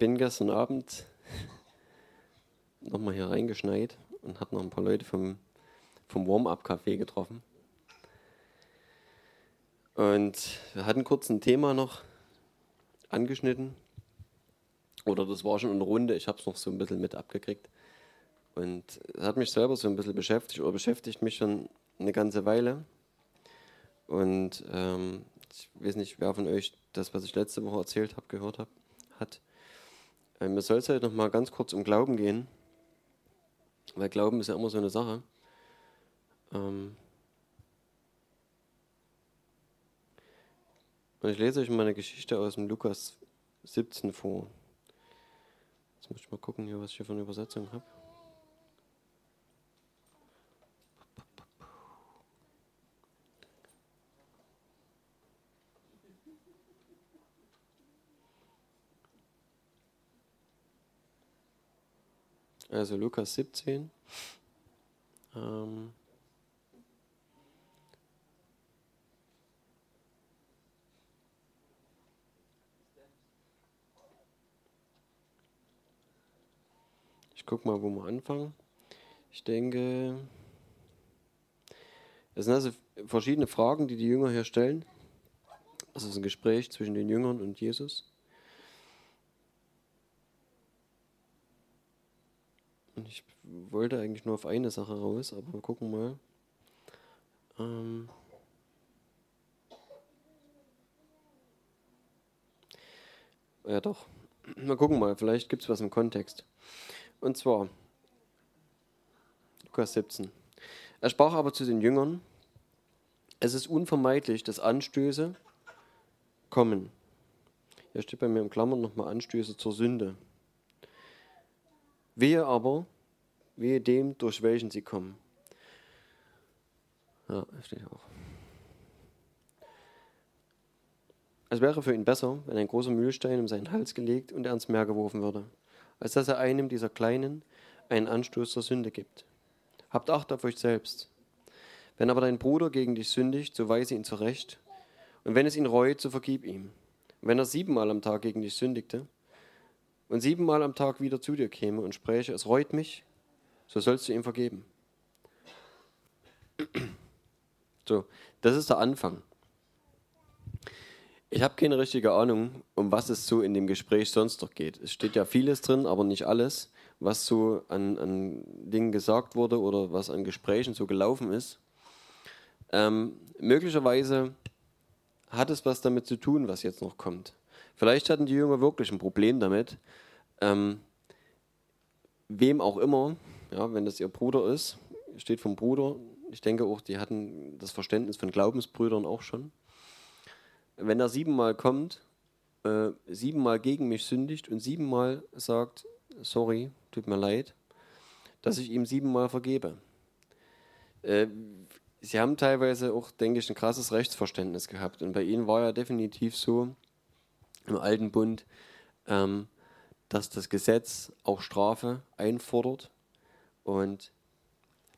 bin gestern Abend nochmal hier reingeschneit und habe noch ein paar Leute vom, vom Warm-Up-Café getroffen. Und wir hatten kurz ein Thema noch angeschnitten. Oder das war schon eine Runde, ich habe es noch so ein bisschen mit abgekriegt. Und es hat mich selber so ein bisschen beschäftigt oder beschäftigt mich schon eine ganze Weile. Und ähm, ich weiß nicht, wer von euch das, was ich letzte Woche erzählt habe, gehört hab, hat. Mir soll es heute noch mal ganz kurz um Glauben gehen. Weil Glauben ist ja immer so eine Sache. Ähm und ich lese euch mal eine Geschichte aus dem Lukas 17 vor. Jetzt muss ich mal gucken, hier, was ich hier für eine Übersetzung habe. Also Lukas 17. Ähm ich gucke mal, wo wir anfangen. Ich denke, es sind also verschiedene Fragen, die die Jünger hier stellen. Das ist ein Gespräch zwischen den Jüngern und Jesus. Ich wollte eigentlich nur auf eine Sache raus, aber wir gucken mal. Ähm ja, doch. Mal gucken mal, vielleicht gibt es was im Kontext. Und zwar, Lukas 17. Er sprach aber zu den Jüngern: Es ist unvermeidlich, dass Anstöße kommen. Hier steht bei mir im Klammern nochmal Anstöße zur Sünde. Wehe aber, wehe dem, durch welchen sie kommen. Ja, steht auch. Es wäre für ihn besser, wenn ein großer Mühlstein um seinen Hals gelegt und er ins Meer geworfen würde, als dass er einem dieser Kleinen einen Anstoß zur Sünde gibt. Habt Acht auf euch selbst. Wenn aber dein Bruder gegen dich sündigt, so weise ihn zurecht. Und wenn es ihn reut, so vergib ihm. Und wenn er siebenmal am Tag gegen dich sündigte und siebenmal am Tag wieder zu dir käme und spräche, es reut mich, so sollst du ihm vergeben. So, das ist der Anfang. Ich habe keine richtige Ahnung, um was es so in dem Gespräch sonst noch geht. Es steht ja vieles drin, aber nicht alles, was so an, an Dingen gesagt wurde oder was an Gesprächen so gelaufen ist. Ähm, möglicherweise hat es was damit zu tun, was jetzt noch kommt. Vielleicht hatten die Jünger wirklich ein Problem damit, ähm, wem auch immer, ja, wenn das ihr Bruder ist, steht vom Bruder, ich denke auch, die hatten das Verständnis von Glaubensbrüdern auch schon. Wenn er siebenmal kommt, äh, siebenmal gegen mich sündigt und siebenmal sagt, sorry, tut mir leid, dass ich ihm siebenmal vergebe. Äh, sie haben teilweise auch, denke ich, ein krasses Rechtsverständnis gehabt. Und bei ihnen war ja definitiv so, im alten Bund, ähm, dass das Gesetz auch Strafe einfordert und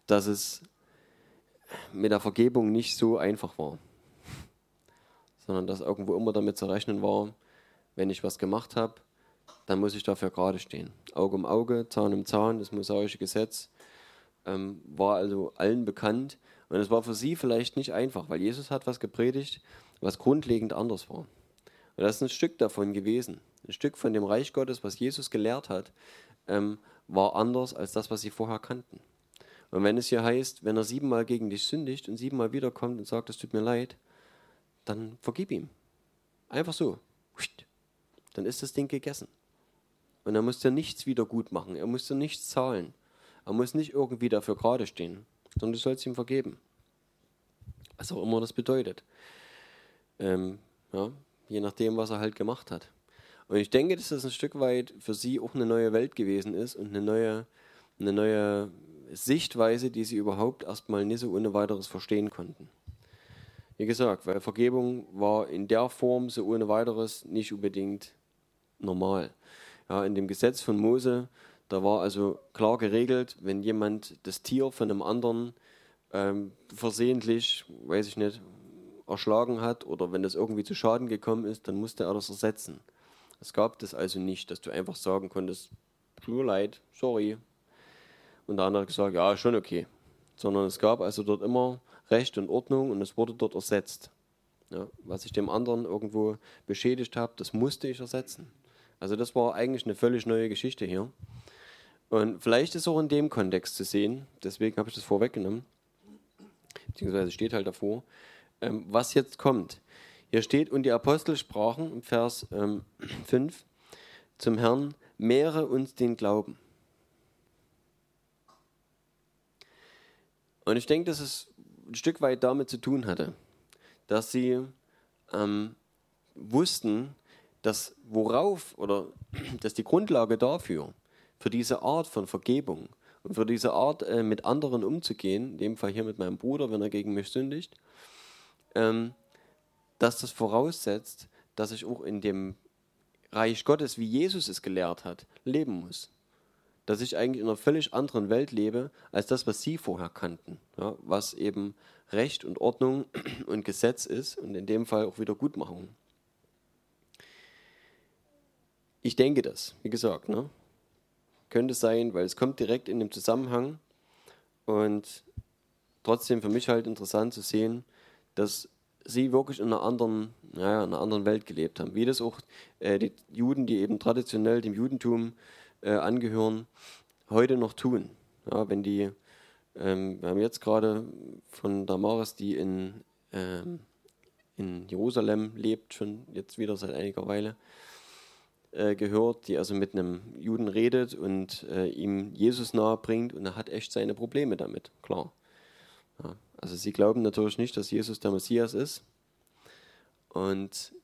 dass es mit der Vergebung nicht so einfach war, sondern dass irgendwo immer damit zu rechnen war, wenn ich was gemacht habe, dann muss ich dafür gerade stehen. Auge um Auge, Zahn um Zahn, das mosaische Gesetz ähm, war also allen bekannt und es war für sie vielleicht nicht einfach, weil Jesus hat was gepredigt, was grundlegend anders war. Und das ist ein Stück davon gewesen. Ein Stück von dem Reich Gottes, was Jesus gelehrt hat, ähm, war anders als das, was sie vorher kannten. Und wenn es hier heißt, wenn er siebenmal gegen dich sündigt und siebenmal wiederkommt und sagt, es tut mir leid, dann vergib ihm. Einfach so. Dann ist das Ding gegessen. Und er muss dir nichts wieder gut machen. Er muss dir nichts zahlen. Er muss nicht irgendwie dafür gerade stehen, sondern du sollst ihm vergeben. Was auch immer das bedeutet. Ähm, ja, je nachdem, was er halt gemacht hat. Und ich denke, dass das ein Stück weit für sie auch eine neue Welt gewesen ist und eine neue, eine neue Sichtweise, die sie überhaupt erstmal nicht so ohne weiteres verstehen konnten. Wie gesagt, weil Vergebung war in der Form so ohne weiteres nicht unbedingt normal. Ja, in dem Gesetz von Mose, da war also klar geregelt, wenn jemand das Tier von einem anderen ähm, versehentlich, weiß ich nicht, erschlagen hat oder wenn das irgendwie zu Schaden gekommen ist, dann musste er das ersetzen. Es gab das also nicht, dass du einfach sagen konntest, tut leid, sorry. Und der andere hat gesagt, ja, schon okay. Sondern es gab also dort immer Recht und Ordnung und es wurde dort ersetzt. Ja, was ich dem anderen irgendwo beschädigt habe, das musste ich ersetzen. Also das war eigentlich eine völlig neue Geschichte hier. Und vielleicht ist auch in dem Kontext zu sehen, deswegen habe ich das vorweggenommen, beziehungsweise steht halt davor, ähm, was jetzt kommt. Hier steht, und die Apostel sprachen im Vers ähm, 5 zum Herrn, mehre uns den Glauben. Und ich denke, dass es ein Stück weit damit zu tun hatte, dass sie ähm, wussten, dass worauf oder dass die Grundlage dafür, für diese Art von Vergebung und für diese Art äh, mit anderen umzugehen, in dem Fall hier mit meinem Bruder, wenn er gegen mich sündigt, ähm, dass das voraussetzt, dass ich auch in dem Reich Gottes, wie Jesus es gelehrt hat, leben muss. Dass ich eigentlich in einer völlig anderen Welt lebe, als das, was sie vorher kannten. Ja, was eben Recht und Ordnung und Gesetz ist und in dem Fall auch Wiedergutmachung. Ich denke das, wie gesagt. Ne? Könnte sein, weil es kommt direkt in dem Zusammenhang und trotzdem für mich halt interessant zu sehen, dass sie wirklich in einer anderen, naja, in einer anderen Welt gelebt haben. Wie das auch äh, die Juden, die eben traditionell dem Judentum äh, angehören, heute noch tun. Ja, wenn die, ähm, wir haben jetzt gerade von Damaris, die in, ähm, in Jerusalem lebt, schon jetzt wieder seit einiger Weile, äh, gehört, die also mit einem Juden redet und äh, ihm Jesus nahe bringt und er hat echt seine Probleme damit, klar. Ja, also sie glauben natürlich nicht, dass Jesus der Messias ist und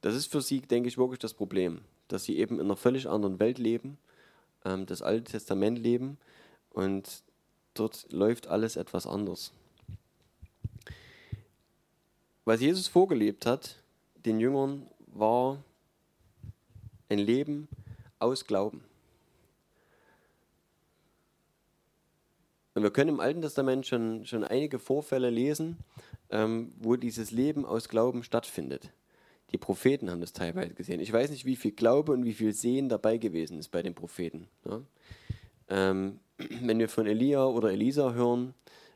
das ist für sie, denke ich, wirklich das Problem, dass sie eben in einer völlig anderen Welt leben, ähm, das Alte Testament leben und dort läuft alles etwas anders. Was Jesus vorgelebt hat, den Jüngern, war ein Leben aus Glauben. Und wir können im Alten Testament schon, schon einige Vorfälle lesen, ähm, wo dieses Leben aus Glauben stattfindet. Die Propheten haben das teilweise gesehen. Ich weiß nicht, wie viel Glaube und wie viel Sehen dabei gewesen ist bei den Propheten. Ja? Ähm, wenn wir von Elia oder Elisa hören,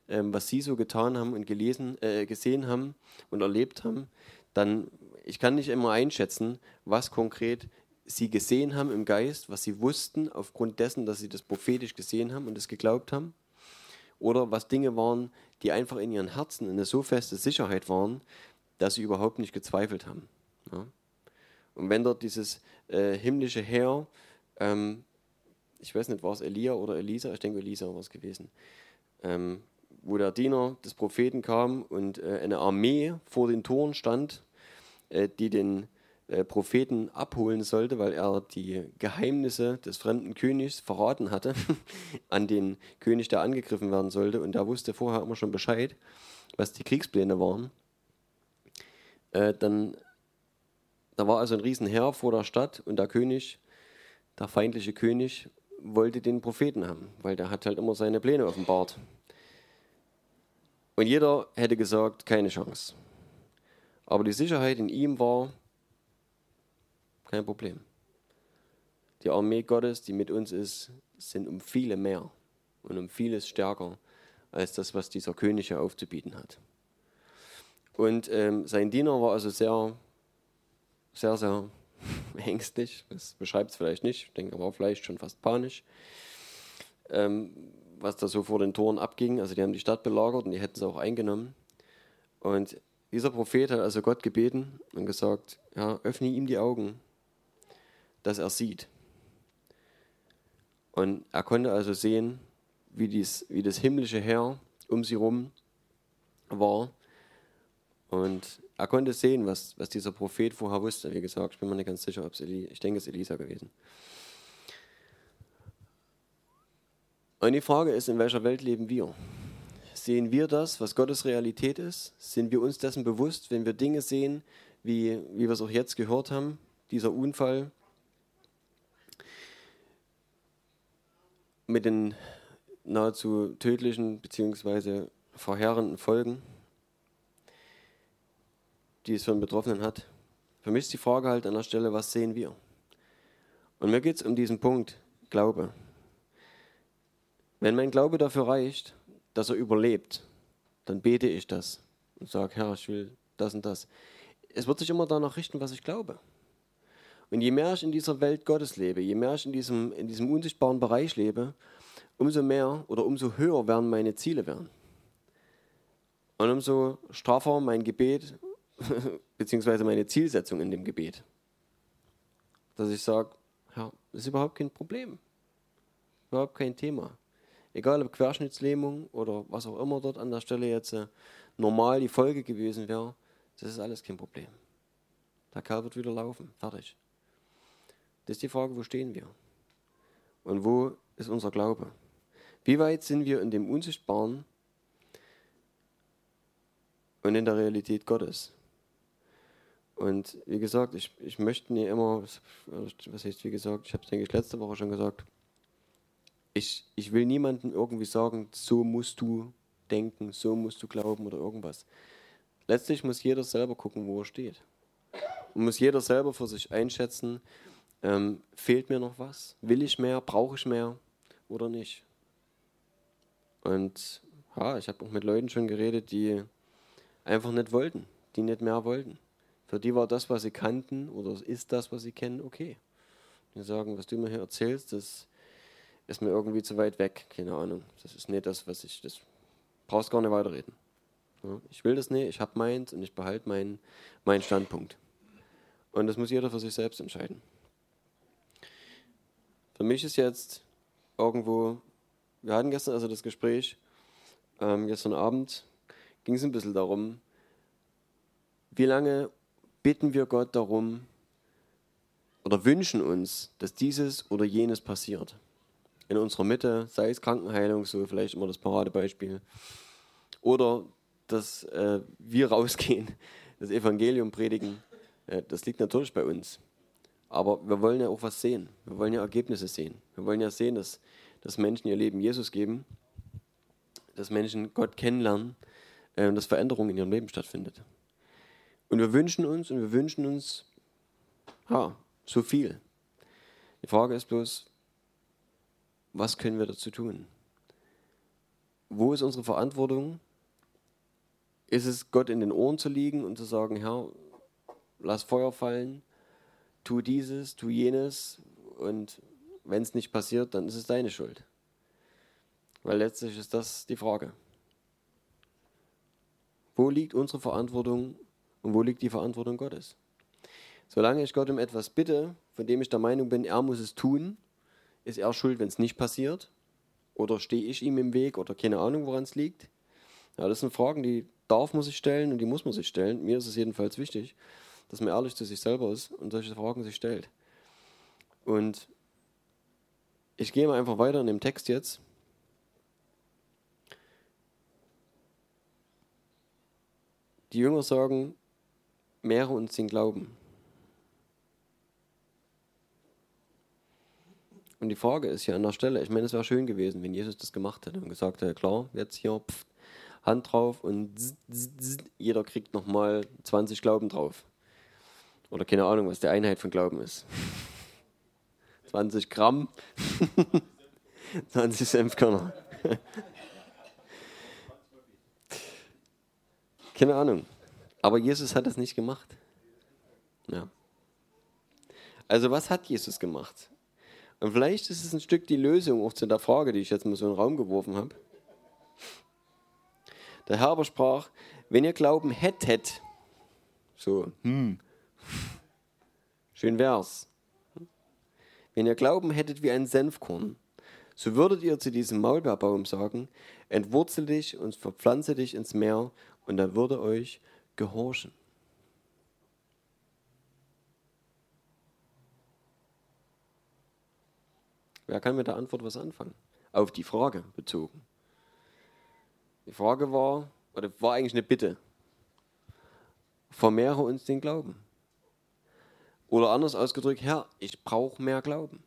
ähm, was sie so getan haben und gelesen, äh, gesehen haben und erlebt haben, dann ich kann nicht immer einschätzen, was konkret sie gesehen haben im Geist, was sie wussten, aufgrund dessen, dass sie das prophetisch gesehen haben und es geglaubt haben, oder was Dinge waren, die einfach in ihren Herzen eine so feste Sicherheit waren, dass sie überhaupt nicht gezweifelt haben. Ja? Und wenn dort dieses äh, himmlische Heer, ähm, ich weiß nicht, war es Elia oder Elisa, ich denke Elisa war es gewesen, ähm, wo der Diener des Propheten kam und äh, eine Armee vor den Toren stand, äh, die den äh, Propheten abholen sollte, weil er die Geheimnisse des fremden Königs verraten hatte an den König, der angegriffen werden sollte. Und der wusste vorher immer schon Bescheid, was die Kriegspläne waren. Äh, dann, da war also ein Riesenheer vor der Stadt und der König, der feindliche König, wollte den Propheten haben, weil der hat halt immer seine Pläne offenbart. Und jeder hätte gesagt, keine Chance. Aber die Sicherheit in ihm war, kein Problem. Die Armee Gottes, die mit uns ist, sind um viele mehr und um vieles stärker als das, was dieser König hier aufzubieten hat. Und ähm, sein Diener war also sehr, sehr, sehr ängstlich. Das beschreibt es vielleicht nicht. Ich denke, er war vielleicht schon fast panisch, ähm, was da so vor den Toren abging. Also die haben die Stadt belagert und die hätten sie auch eingenommen. Und dieser Prophet hat also Gott gebeten und gesagt, ja, öffne ihm die Augen, dass er sieht. Und er konnte also sehen, wie, dies, wie das himmlische Heer um sie herum war. Und er konnte sehen, was, was dieser Prophet vorher wusste. Wie gesagt, ich bin mir nicht ganz sicher, ob es Eli, ich denke, es ist Elisa gewesen. Und die Frage ist, in welcher Welt leben wir? Sehen wir das, was Gottes Realität ist? Sind wir uns dessen bewusst, wenn wir Dinge sehen, wie, wie wir es auch jetzt gehört haben, dieser Unfall, mit den nahezu tödlichen bzw. verheerenden Folgen, die es für den Betroffenen hat. Für mich ist die Frage halt an der Stelle, was sehen wir? Und mir geht es um diesen Punkt Glaube. Wenn mein Glaube dafür reicht, dass er überlebt, dann bete ich das und sage, Herr, ich will das und das. Es wird sich immer danach richten, was ich glaube. Und je mehr ich in dieser Welt Gottes lebe, je mehr ich in diesem, in diesem unsichtbaren Bereich lebe, umso mehr oder umso höher werden meine Ziele werden. Und umso straffer mein Gebet, beziehungsweise meine Zielsetzung in dem Gebet. Dass ich sage, ja, das ist überhaupt kein Problem. Überhaupt kein Thema. Egal ob Querschnittslähmung oder was auch immer dort an der Stelle jetzt äh, normal die Folge gewesen wäre, das ist alles kein Problem. Der Kerl wird wieder laufen. Fertig. Das ist die Frage, wo stehen wir? Und wo ist unser Glaube? Wie weit sind wir in dem Unsichtbaren und in der Realität Gottes? Und wie gesagt, ich, ich möchte nie immer, was heißt wie gesagt, ich habe es denke ich letzte Woche schon gesagt, ich, ich will niemandem irgendwie sagen, so musst du denken, so musst du glauben oder irgendwas. Letztlich muss jeder selber gucken, wo er steht. Und muss jeder selber für sich einschätzen, ähm, fehlt mir noch was? Will ich mehr? Brauche ich mehr? Oder nicht? Und ja, ich habe auch mit Leuten schon geredet, die einfach nicht wollten, die nicht mehr wollten. Für die war das, was sie kannten oder ist das, was sie kennen, okay. Die sagen, was du mir hier erzählst, das ist mir irgendwie zu weit weg, keine Ahnung. Das ist nicht das, was ich, das brauchst gar nicht weiterreden. Ja, ich will das nicht, ich habe meins und ich behalte meinen mein Standpunkt. Und das muss jeder für sich selbst entscheiden. Für mich ist jetzt irgendwo, wir hatten gestern also das Gespräch, ähm, gestern Abend ging es ein bisschen darum, wie lange bitten wir Gott darum oder wünschen uns, dass dieses oder jenes passiert. In unserer Mitte, sei es Krankenheilung, so vielleicht immer das Paradebeispiel. Oder dass äh, wir rausgehen, das Evangelium predigen. Äh, das liegt natürlich bei uns. Aber wir wollen ja auch was sehen. Wir wollen ja Ergebnisse sehen. Wir wollen ja sehen, dass, dass Menschen ihr Leben Jesus geben, dass Menschen Gott kennenlernen, äh, dass Veränderung in ihrem Leben stattfindet. Und wir wünschen uns und wir wünschen uns, ja, so viel. Die Frage ist bloß, was können wir dazu tun? Wo ist unsere Verantwortung? Ist es Gott in den Ohren zu liegen und zu sagen, Herr, lass Feuer fallen, tu dieses, tu jenes und wenn es nicht passiert, dann ist es deine Schuld. Weil letztlich ist das die Frage. Wo liegt unsere Verantwortung und wo liegt die Verantwortung Gottes? Solange ich Gott um etwas bitte, von dem ich der Meinung bin, er muss es tun, ist er schuld, wenn es nicht passiert? Oder stehe ich ihm im Weg oder keine Ahnung, woran es liegt? Ja, das sind Fragen, die darf man sich stellen und die muss man sich stellen. Mir ist es jedenfalls wichtig, dass man ehrlich zu sich selber ist und solche Fragen sich stellt. Und ich gehe mal einfach weiter in dem Text jetzt. Die Jünger sagen, mehre uns den Glauben. Und die Frage ist ja an der Stelle, ich meine, es wäre schön gewesen, wenn Jesus das gemacht hätte und gesagt hätte, klar, jetzt hier pff, Hand drauf und zzz, zzz, jeder kriegt nochmal 20 Glauben drauf. Oder keine Ahnung, was die Einheit von Glauben ist. 20 Gramm, 20 Senfkörner. keine Ahnung. Aber Jesus hat das nicht gemacht. Ja. Also was hat Jesus gemacht? Und vielleicht ist es ein Stück die Lösung auch zu der Frage, die ich jetzt mal so in den Raum geworfen habe. Der Herr aber sprach, wenn ihr Glauben hättet, so, hm, schön wär's. Wenn ihr Glauben hättet wie ein Senfkorn, so würdet ihr zu diesem Maulbeerbaum sagen, entwurzel dich und verpflanze dich ins Meer, und er würde euch gehorchen. Wer kann mit der Antwort was anfangen? Auf die Frage bezogen. Die Frage war, oder war eigentlich eine Bitte. Vermehre uns den Glauben. Oder anders ausgedrückt, Herr, ich brauche mehr Glauben.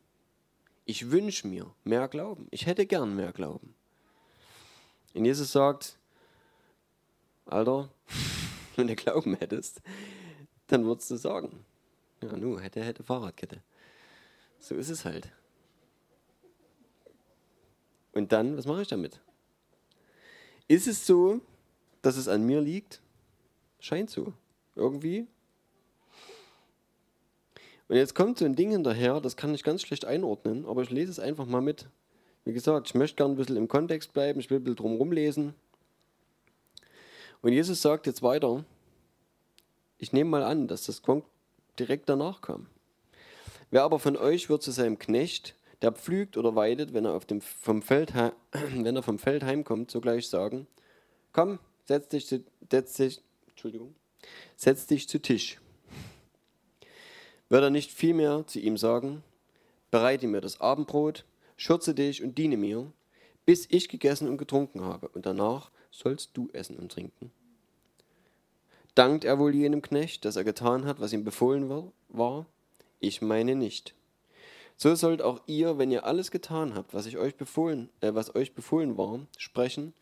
Ich wünsche mir mehr Glauben. Ich hätte gern mehr Glauben. Und Jesus sagt, Alter, wenn du Glauben hättest, dann würdest du sagen, ja, nu, hätte, hätte Fahrradkette. So ist es halt. Und dann, was mache ich damit? Ist es so, dass es an mir liegt? Scheint so. Irgendwie. Und jetzt kommt so ein Ding hinterher, das kann ich ganz schlecht einordnen, aber ich lese es einfach mal mit. Wie gesagt, ich möchte gerne ein bisschen im Kontext bleiben, ich will ein bisschen drumherum lesen. Und Jesus sagt jetzt weiter, ich nehme mal an, dass das direkt danach kam. Wer aber von euch wird zu seinem Knecht, der pflügt oder weidet, wenn er, auf dem, vom, Feld, wenn er vom Feld heimkommt, sogleich sagen, komm, setz dich, setz dich, Entschuldigung, setz dich zu Tisch. Wird er nicht vielmehr zu ihm sagen, bereite mir das Abendbrot, schürze dich und diene mir, bis ich gegessen und getrunken habe, und danach sollst du essen und trinken. Dankt er wohl jenem Knecht, dass er getan hat, was ihm befohlen war? Ich meine nicht. So sollt auch ihr, wenn ihr alles getan habt, was, ich euch befohlen, äh, was euch befohlen war, sprechen,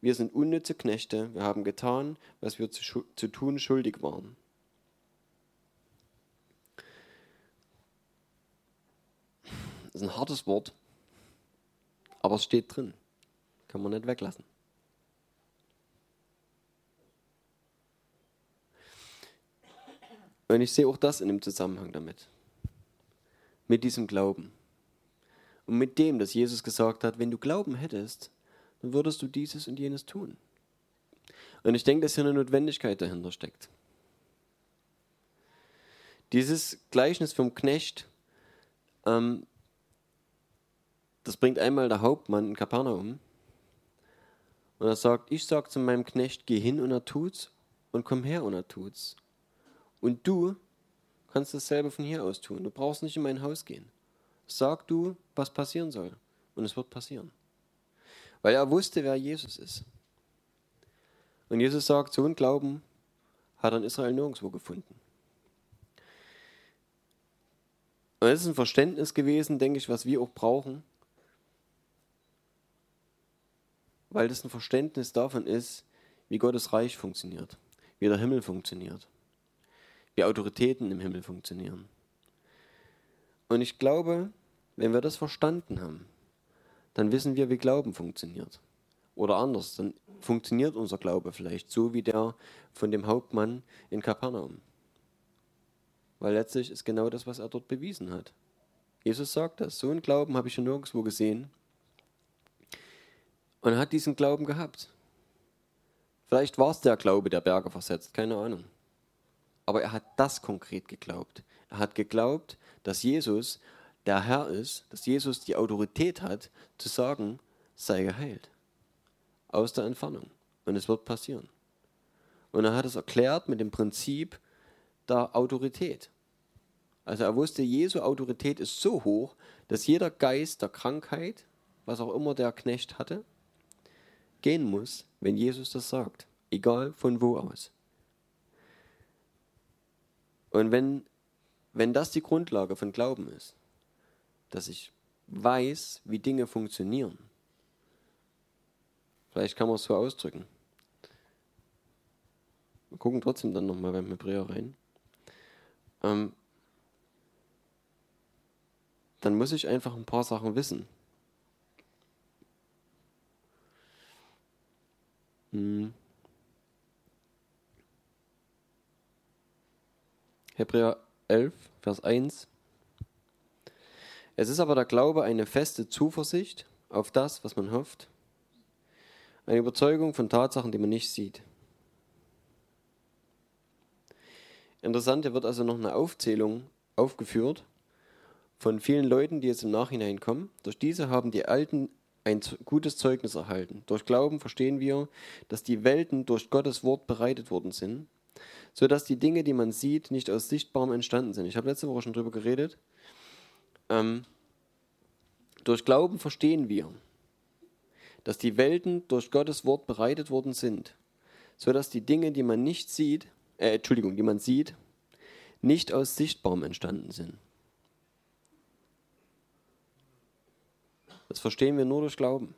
wir sind unnütze Knechte, wir haben getan, was wir zu, zu tun schuldig waren. Das ist ein hartes Wort, aber es steht drin. Kann man nicht weglassen. Und ich sehe auch das in dem Zusammenhang damit. Mit diesem Glauben. Und mit dem, dass Jesus gesagt hat, wenn du Glauben hättest, dann würdest du dieses und jenes tun. Und ich denke, dass hier eine Notwendigkeit dahinter steckt. Dieses Gleichnis vom Knecht, ähm, das bringt einmal der Hauptmann in Kapernaum. Und er sagt, ich sage zu meinem Knecht, geh hin und er tut's und komm her und er tut's. Und du kannst dasselbe von hier aus tun. Du brauchst nicht in mein Haus gehen. Sag du, was passieren soll. Und es wird passieren. Weil er wusste, wer Jesus ist. Und Jesus sagt, so ein Glauben hat er in Israel nirgendwo gefunden. Und das ist ein Verständnis gewesen, denke ich, was wir auch brauchen, weil das ein Verständnis davon ist, wie Gottes Reich funktioniert, wie der Himmel funktioniert, wie Autoritäten im Himmel funktionieren. Und ich glaube, wenn wir das verstanden haben, dann wissen wir, wie Glauben funktioniert. Oder anders, dann funktioniert unser Glaube vielleicht so wie der von dem Hauptmann in Kapernaum. Weil letztlich ist genau das, was er dort bewiesen hat. Jesus sagt das, so einen Glauben habe ich schon nirgendwo gesehen. Und er hat diesen Glauben gehabt. Vielleicht war es der Glaube, der Berge versetzt, keine Ahnung. Aber er hat das konkret geglaubt. Er hat geglaubt, dass Jesus der Herr ist, dass Jesus die Autorität hat, zu sagen, sei geheilt. Aus der Entfernung. Und es wird passieren. Und er hat es erklärt mit dem Prinzip der Autorität. Also er wusste, Jesu Autorität ist so hoch, dass jeder Geist der Krankheit, was auch immer der Knecht hatte, gehen muss, wenn Jesus das sagt. Egal von wo aus. Und wenn, wenn das die Grundlage von Glauben ist, dass ich weiß, wie Dinge funktionieren. Vielleicht kann man es so ausdrücken. Wir gucken trotzdem dann nochmal beim Hebräer rein. Ähm, dann muss ich einfach ein paar Sachen wissen. Hebräer 11, Vers 1. Es ist aber der Glaube eine feste Zuversicht auf das, was man hofft, eine Überzeugung von Tatsachen, die man nicht sieht. Interessant, hier wird also noch eine Aufzählung aufgeführt von vielen Leuten, die jetzt im Nachhinein kommen. Durch diese haben die Alten ein gutes Zeugnis erhalten. Durch Glauben verstehen wir, dass die Welten durch Gottes Wort bereitet worden sind, sodass die Dinge, die man sieht, nicht aus Sichtbarem entstanden sind. Ich habe letzte Woche schon darüber geredet. Ähm, durch Glauben verstehen wir, dass die Welten durch Gottes Wort bereitet worden sind, so dass die Dinge, die man nicht sieht, äh, Entschuldigung, die man sieht, nicht aus Sichtbarem entstanden sind. Das verstehen wir nur durch Glauben.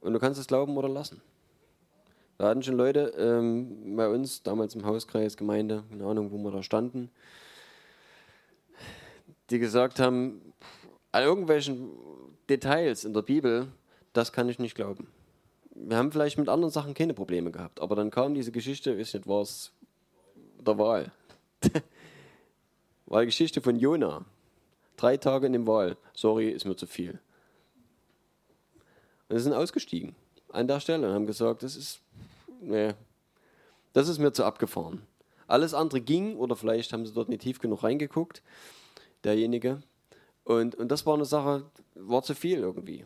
Und du kannst es glauben oder lassen. Wir hatten schon Leute ähm, bei uns, damals im Hauskreis, Gemeinde, keine Ahnung, wo wir da standen, die gesagt haben, an irgendwelchen Details in der Bibel, das kann ich nicht glauben. Wir haben vielleicht mit anderen Sachen keine Probleme gehabt, aber dann kam diese Geschichte, ist nicht, war es der Wahl. war die Geschichte von Jona. Drei Tage in dem Wahl. Sorry, ist mir zu viel. Und sie sind ausgestiegen an der Stelle und haben gesagt, das ist, nee, das ist mir zu abgefahren. Alles andere ging, oder vielleicht haben sie dort nicht tief genug reingeguckt, derjenige. Und, und das war eine Sache, war zu viel irgendwie.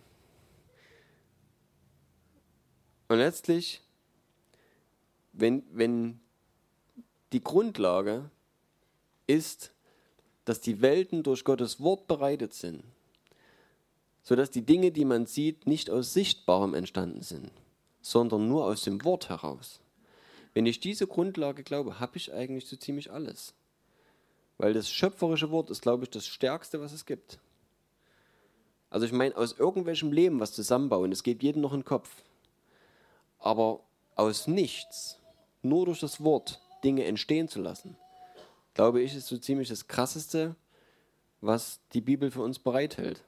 Und letztlich, wenn, wenn die Grundlage ist, dass die Welten durch Gottes Wort bereitet sind, sodass die Dinge, die man sieht, nicht aus Sichtbarem entstanden sind, sondern nur aus dem Wort heraus. Wenn ich diese Grundlage glaube, habe ich eigentlich so ziemlich alles. Weil das schöpferische Wort ist, glaube ich, das Stärkste, was es gibt. Also ich meine, aus irgendwelchem Leben was zusammenbauen, es geht jedem noch in den Kopf. Aber aus nichts, nur durch das Wort, Dinge entstehen zu lassen, glaube ich, ist so ziemlich das Krasseste, was die Bibel für uns bereithält.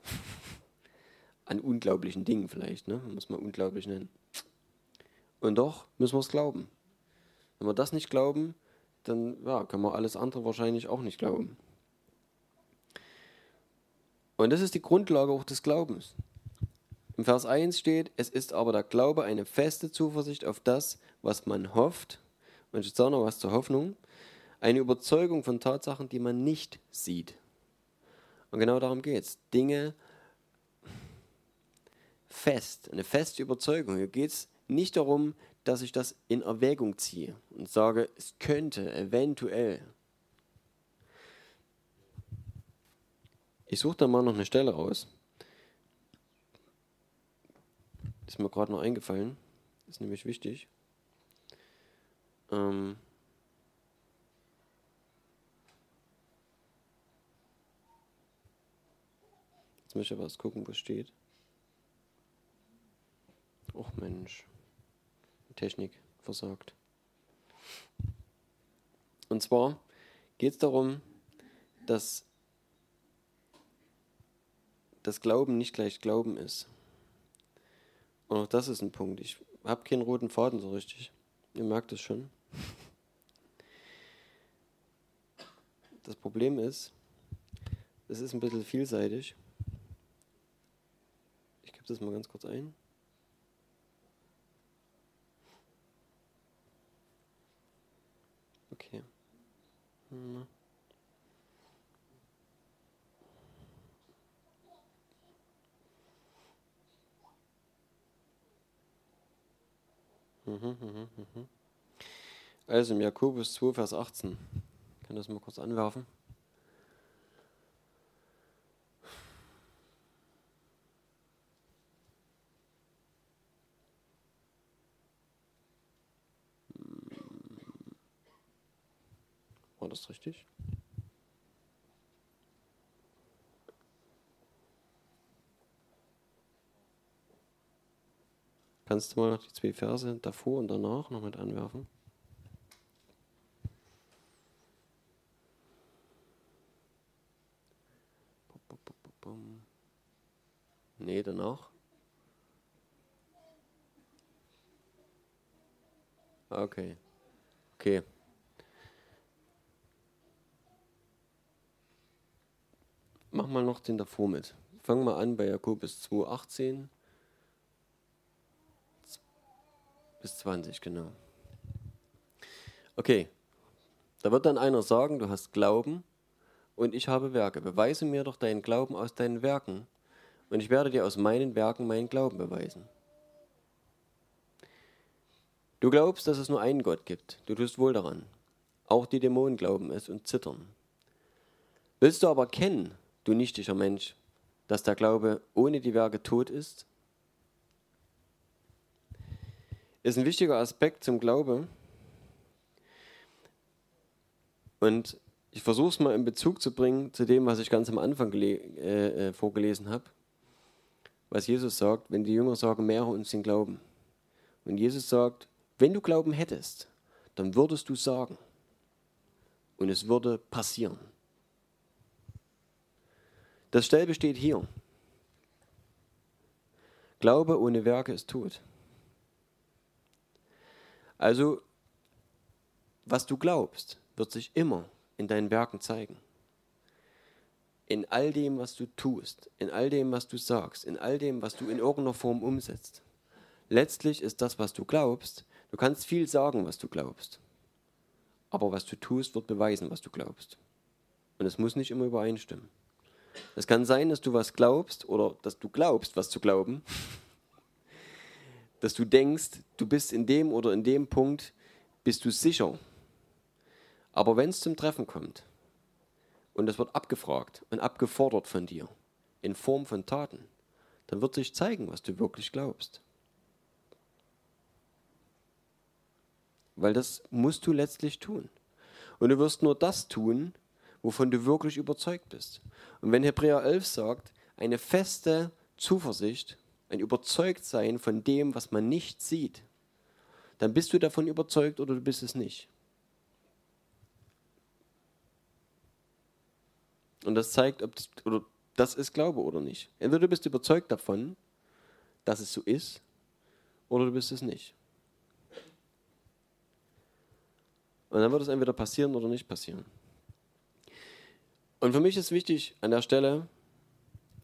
An unglaublichen Dingen vielleicht, ne? muss man unglaublich nennen. Und doch müssen wir es glauben. Wenn wir das nicht glauben, dann ja, kann man alles andere wahrscheinlich auch nicht glauben. Und das ist die Grundlage auch des Glaubens. Im Vers 1 steht, es ist aber der Glaube eine feste Zuversicht auf das, was man hofft. Und ich sage noch was zur Hoffnung. Eine Überzeugung von Tatsachen, die man nicht sieht. Und genau darum geht es. Dinge fest, eine feste Überzeugung. Hier geht es nicht darum, dass ich das in Erwägung ziehe und sage, es könnte eventuell. Ich suche da mal noch eine Stelle raus. Ist mir gerade noch eingefallen. Ist nämlich wichtig. Ähm Jetzt möchte ich aber was gucken, was steht. Och Mensch. Technik versagt. Und zwar geht es darum, dass das Glauben nicht gleich Glauben ist. Und auch das ist ein Punkt. Ich habe keinen roten Faden so richtig. Ihr merkt es schon. Das Problem ist, es ist ein bisschen vielseitig. Ich gebe das mal ganz kurz ein. Okay. Hm. Mhm, mhm, mhm. Also im Jakobus 2, Vers 18. Ich kann das mal kurz anwerfen. Das richtig? Kannst du mal noch die zwei Verse davor und danach noch mit anwerfen? Nee, danach. Okay. Okay. Mach mal noch den davor mit. Fangen wir an bei Jakobus 2, 18 bis 20, genau. Okay, da wird dann einer sagen, du hast Glauben und ich habe Werke. Beweise mir doch deinen Glauben aus deinen Werken und ich werde dir aus meinen Werken meinen Glauben beweisen. Du glaubst, dass es nur einen Gott gibt. Du tust wohl daran. Auch die Dämonen glauben es und zittern. Willst du aber kennen, du nichtiger Mensch, dass der Glaube ohne die Werke tot ist? Ist ein wichtiger Aspekt zum Glaube. Und ich versuche es mal in Bezug zu bringen zu dem, was ich ganz am Anfang äh, äh, vorgelesen habe. Was Jesus sagt, wenn die Jünger sagen, mehre uns den Glauben. Und Jesus sagt, wenn du Glauben hättest, dann würdest du sagen. Und es würde passieren. Dasselbe steht hier. Glaube ohne Werke ist tot. Also, was du glaubst, wird sich immer in deinen Werken zeigen. In all dem, was du tust, in all dem, was du sagst, in all dem, was du in irgendeiner Form umsetzt. Letztlich ist das, was du glaubst, du kannst viel sagen, was du glaubst. Aber was du tust, wird beweisen, was du glaubst. Und es muss nicht immer übereinstimmen. Es kann sein, dass du was glaubst oder dass du glaubst, was zu glauben. dass du denkst, du bist in dem oder in dem Punkt, bist du sicher. Aber wenn es zum Treffen kommt und es wird abgefragt und abgefordert von dir in Form von Taten, dann wird sich zeigen, was du wirklich glaubst. Weil das musst du letztlich tun. Und du wirst nur das tun, wovon du wirklich überzeugt bist. Und wenn Hebräer 11 sagt, eine feste Zuversicht, ein Überzeugtsein von dem, was man nicht sieht, dann bist du davon überzeugt oder du bist es nicht. Und das zeigt, ob das, oder das ist Glaube oder nicht. Entweder du bist überzeugt davon, dass es so ist, oder du bist es nicht. Und dann wird es entweder passieren oder nicht passieren. Und für mich ist wichtig an der Stelle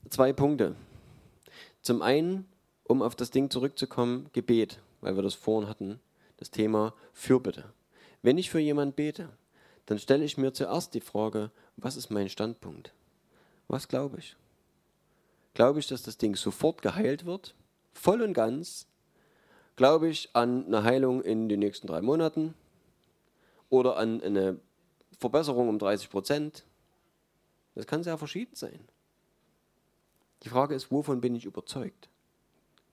zwei Punkte. Zum einen, um auf das Ding zurückzukommen, Gebet, weil wir das vorhin hatten, das Thema Fürbitte. Wenn ich für jemanden bete, dann stelle ich mir zuerst die Frage, was ist mein Standpunkt? Was glaube ich? Glaube ich, dass das Ding sofort geheilt wird? Voll und ganz? Glaube ich an eine Heilung in den nächsten drei Monaten? Oder an eine Verbesserung um 30 Prozent? Das kann sehr verschieden sein. Die Frage ist, wovon bin ich überzeugt?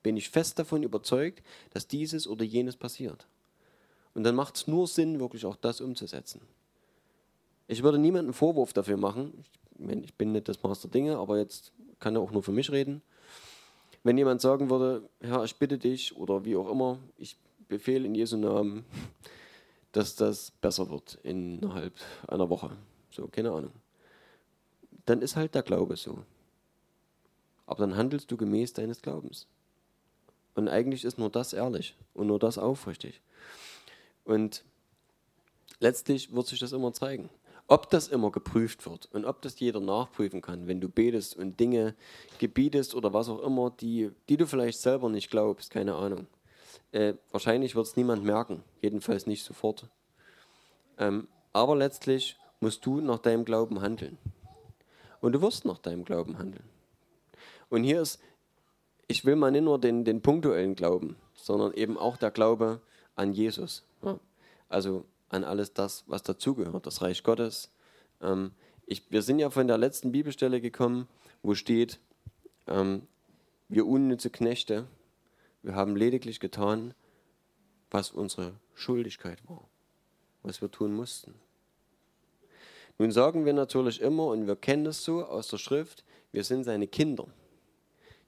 Bin ich fest davon überzeugt, dass dieses oder jenes passiert? Und dann macht es nur Sinn, wirklich auch das umzusetzen. Ich würde niemanden Vorwurf dafür machen. Ich, bin nicht das Master Dinge, aber jetzt kann er auch nur für mich reden. Wenn jemand sagen würde, Herr, ich bitte dich oder wie auch immer, ich befehle in Jesu Namen, dass das besser wird innerhalb einer Woche. So, keine Ahnung dann ist halt der Glaube so. Aber dann handelst du gemäß deines Glaubens. Und eigentlich ist nur das ehrlich und nur das aufrichtig. Und letztlich wird sich das immer zeigen. Ob das immer geprüft wird und ob das jeder nachprüfen kann, wenn du betest und Dinge gebietest oder was auch immer, die, die du vielleicht selber nicht glaubst, keine Ahnung. Äh, wahrscheinlich wird es niemand merken, jedenfalls nicht sofort. Ähm, aber letztlich musst du nach deinem Glauben handeln. Und du wirst nach deinem Glauben handeln. Und hier ist, ich will mal nicht nur den, den punktuellen Glauben, sondern eben auch der Glaube an Jesus. Ja. Also an alles das, was dazugehört, das Reich Gottes. Ähm, ich, wir sind ja von der letzten Bibelstelle gekommen, wo steht, ähm, wir unnütze Knechte, wir haben lediglich getan, was unsere Schuldigkeit war, was wir tun mussten. Nun sagen wir natürlich immer, und wir kennen das so aus der Schrift, wir sind seine Kinder.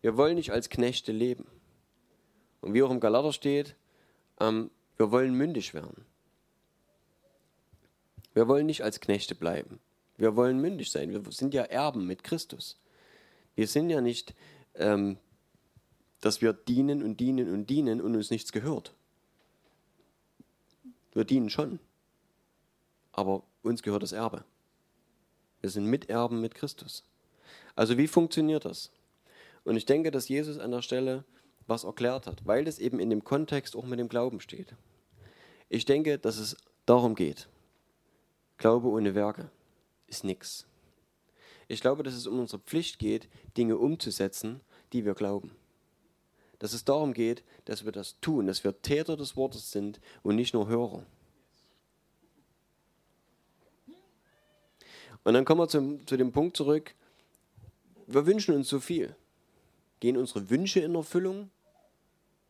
Wir wollen nicht als Knechte leben. Und wie auch im Galater steht, ähm, wir wollen mündig werden. Wir wollen nicht als Knechte bleiben. Wir wollen mündig sein. Wir sind ja Erben mit Christus. Wir sind ja nicht, ähm, dass wir dienen und dienen und dienen und uns nichts gehört. Wir dienen schon. Aber uns gehört das Erbe. Wir sind Miterben mit Christus. Also wie funktioniert das? Und ich denke, dass Jesus an der Stelle was erklärt hat, weil das eben in dem Kontext auch mit dem Glauben steht. Ich denke, dass es darum geht. Glaube ohne Werke ist nichts. Ich glaube, dass es um unsere Pflicht geht, Dinge umzusetzen, die wir glauben. Dass es darum geht, dass wir das tun, dass wir Täter des Wortes sind und nicht nur Hörer. Und dann kommen wir zum, zu dem Punkt zurück, wir wünschen uns so viel. Gehen unsere Wünsche in Erfüllung?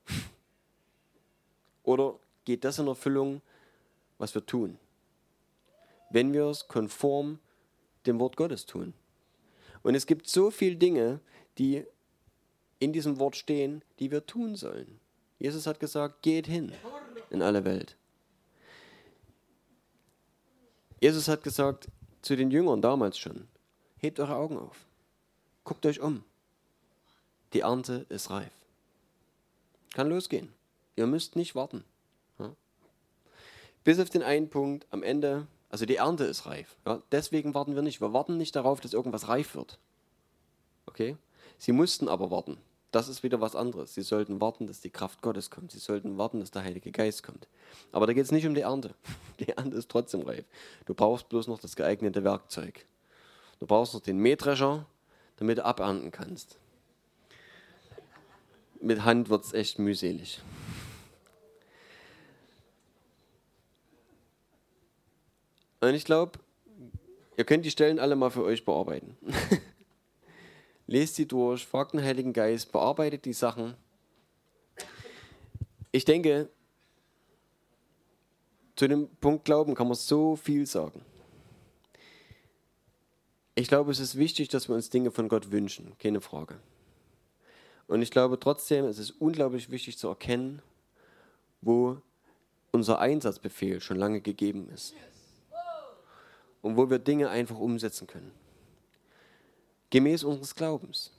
Oder geht das in Erfüllung, was wir tun? Wenn wir es konform dem Wort Gottes tun. Und es gibt so viele Dinge, die in diesem Wort stehen, die wir tun sollen. Jesus hat gesagt, geht hin in alle Welt. Jesus hat gesagt, zu den Jüngern damals schon, hebt eure Augen auf. guckt euch um. Die Ernte ist reif. Kann losgehen. Ihr müsst nicht warten. Bis auf den einen Punkt am Ende, also die Ernte ist reif. Ja? Deswegen warten wir nicht. Wir warten nicht darauf, dass irgendwas reif wird. Okay? Sie mussten aber warten. Das ist wieder was anderes. Sie sollten warten, dass die Kraft Gottes kommt. Sie sollten warten, dass der Heilige Geist kommt. Aber da geht es nicht um die Ernte. Die Ernte ist trotzdem reif. Du brauchst bloß noch das geeignete Werkzeug. Du brauchst noch den Mähdrescher, damit du abernten kannst. Mit Hand wird es echt mühselig. Und ich glaube, ihr könnt die Stellen alle mal für euch bearbeiten. Lest sie durch, fragt den Heiligen Geist, bearbeitet die Sachen. Ich denke, zu dem Punkt Glauben kann man so viel sagen. Ich glaube, es ist wichtig, dass wir uns Dinge von Gott wünschen, keine Frage. Und ich glaube trotzdem, es ist unglaublich wichtig zu erkennen, wo unser Einsatzbefehl schon lange gegeben ist. Und wo wir Dinge einfach umsetzen können gemäß unseres Glaubens.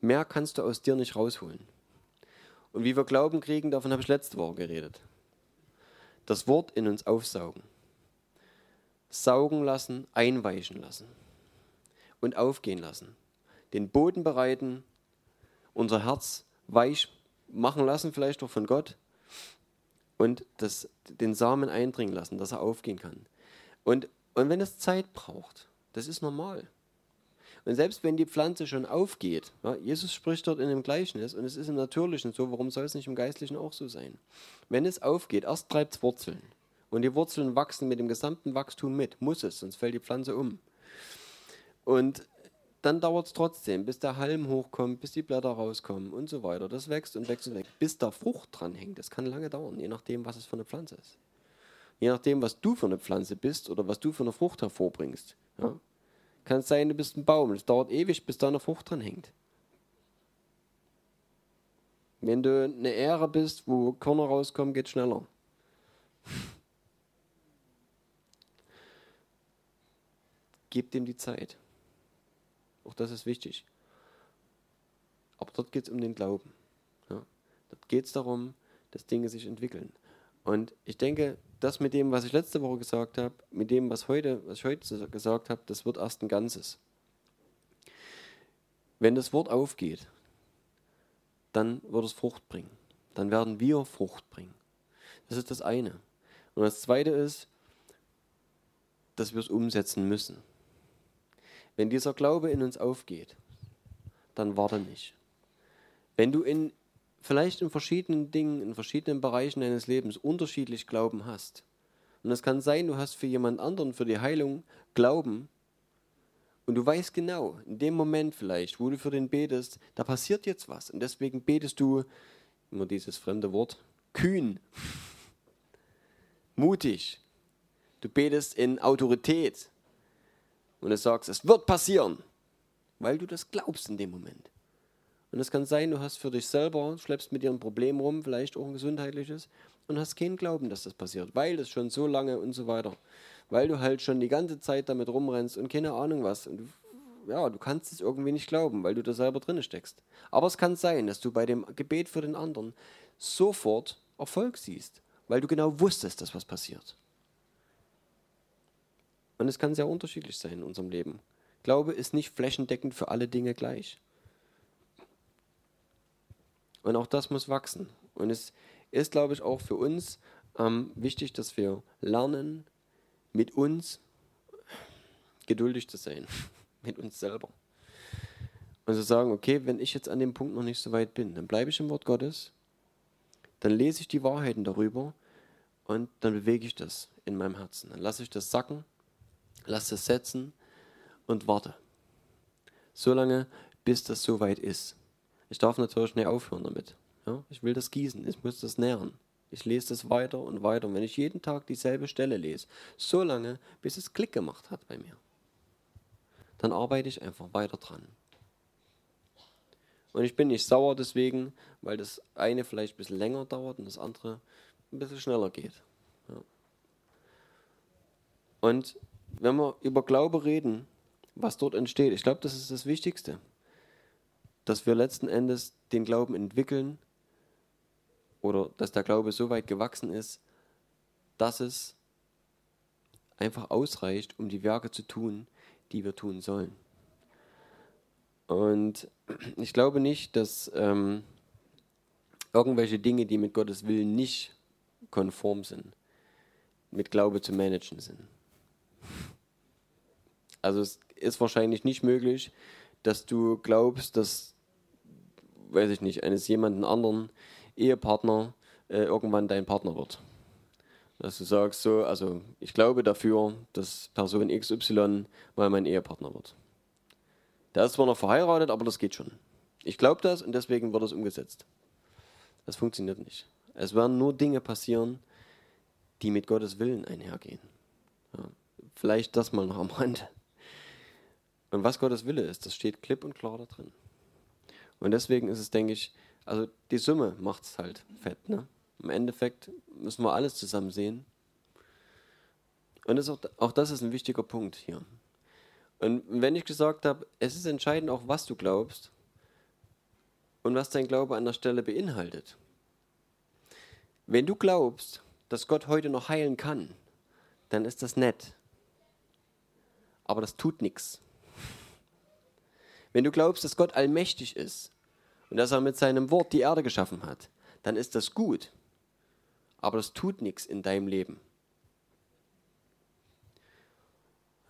Mehr kannst du aus dir nicht rausholen. Und wie wir Glauben kriegen, davon habe ich letzte Woche geredet. Das Wort in uns aufsaugen. Saugen lassen, einweichen lassen und aufgehen lassen. Den Boden bereiten, unser Herz weich machen lassen, vielleicht auch von Gott, und das, den Samen eindringen lassen, dass er aufgehen kann. Und, und wenn es Zeit braucht, das ist normal. Und selbst wenn die Pflanze schon aufgeht, ja, Jesus spricht dort in dem Gleichnis und es ist im Natürlichen so, warum soll es nicht im Geistlichen auch so sein? Wenn es aufgeht, erst treibt es Wurzeln. Und die Wurzeln wachsen mit dem gesamten Wachstum mit. Muss es, sonst fällt die Pflanze um. Und dann dauert es trotzdem, bis der Halm hochkommt, bis die Blätter rauskommen und so weiter. Das wächst und wächst und wächst, bis da Frucht dran hängt. Das kann lange dauern, je nachdem, was es für eine Pflanze ist. Je nachdem, was du für eine Pflanze bist oder was du für eine Frucht hervorbringst. Ja? Kann es sein, du bist ein Baum. Es dauert ewig, bis da eine Frucht dran hängt. Wenn du eine Ähre bist, wo Körner rauskommen, geht schneller. Gib dem die Zeit. Auch das ist wichtig. Aber dort geht es um den Glauben. Ja. Dort geht es darum, dass Dinge sich entwickeln. Und ich denke, das mit dem, was ich letzte Woche gesagt habe, mit dem, was, heute, was ich heute gesagt habe, das wird erst ein Ganzes. Wenn das Wort aufgeht, dann wird es Frucht bringen. Dann werden wir Frucht bringen. Das ist das eine. Und das zweite ist, dass wir es umsetzen müssen. Wenn dieser Glaube in uns aufgeht, dann warte nicht. Wenn du in vielleicht in verschiedenen Dingen, in verschiedenen Bereichen deines Lebens unterschiedlich Glauben hast. Und es kann sein, du hast für jemand anderen, für die Heilung Glauben. Und du weißt genau, in dem Moment vielleicht, wo du für den betest, da passiert jetzt was. Und deswegen betest du, immer dieses fremde Wort, kühn, mutig. Du betest in Autorität. Und du sagst, es wird passieren, weil du das glaubst in dem Moment. Und es kann sein, du hast für dich selber, schleppst mit dir ein Problem rum, vielleicht auch ein gesundheitliches, und hast keinen Glauben, dass das passiert, weil das schon so lange und so weiter. Weil du halt schon die ganze Zeit damit rumrennst und keine Ahnung was. Und du, ja, du kannst es irgendwie nicht glauben, weil du da selber drin steckst. Aber es kann sein, dass du bei dem Gebet für den anderen sofort Erfolg siehst, weil du genau wusstest, dass was passiert. Und es kann sehr unterschiedlich sein in unserem Leben. Glaube ist nicht flächendeckend für alle Dinge gleich. Und auch das muss wachsen. Und es ist, glaube ich, auch für uns ähm, wichtig, dass wir lernen, mit uns geduldig zu sein, mit uns selber. Und zu sagen, okay, wenn ich jetzt an dem Punkt noch nicht so weit bin, dann bleibe ich im Wort Gottes, dann lese ich die Wahrheiten darüber und dann bewege ich das in meinem Herzen. Dann lasse ich das sacken, lasse es setzen und warte. So lange, bis das so weit ist. Ich darf natürlich nicht aufhören damit. Ja? Ich will das gießen, ich muss das nähren. Ich lese das weiter und weiter. Und wenn ich jeden Tag dieselbe Stelle lese, so lange, bis es Klick gemacht hat bei mir, dann arbeite ich einfach weiter dran. Und ich bin nicht sauer deswegen, weil das eine vielleicht ein bisschen länger dauert und das andere ein bisschen schneller geht. Ja. Und wenn wir über Glaube reden, was dort entsteht. Ich glaube, das ist das Wichtigste. Dass wir letzten Endes den Glauben entwickeln oder dass der Glaube so weit gewachsen ist, dass es einfach ausreicht, um die Werke zu tun, die wir tun sollen. Und ich glaube nicht, dass ähm, irgendwelche Dinge, die mit Gottes Willen nicht konform sind, mit Glaube zu managen sind. Also es ist wahrscheinlich nicht möglich, dass du glaubst, dass, weiß ich nicht, eines jemanden anderen Ehepartner äh, irgendwann dein Partner wird. Dass du sagst so, also ich glaube dafür, dass Person XY mal mein Ehepartner wird. Der ist zwar noch verheiratet, aber das geht schon. Ich glaube das und deswegen wird es umgesetzt. Das funktioniert nicht. Es werden nur Dinge passieren, die mit Gottes Willen einhergehen. Ja, vielleicht das mal noch am Rande. Und was Gottes Wille ist, das steht klipp und klar da drin. Und deswegen ist es, denke ich, also die Summe macht es halt fett. Ne? Im Endeffekt müssen wir alles zusammen sehen. Und das auch, auch das ist ein wichtiger Punkt hier. Und wenn ich gesagt habe, es ist entscheidend auch, was du glaubst und was dein Glaube an der Stelle beinhaltet. Wenn du glaubst, dass Gott heute noch heilen kann, dann ist das nett. Aber das tut nichts. Wenn du glaubst, dass Gott allmächtig ist und dass er mit seinem Wort die Erde geschaffen hat, dann ist das gut. Aber das tut nichts in deinem Leben.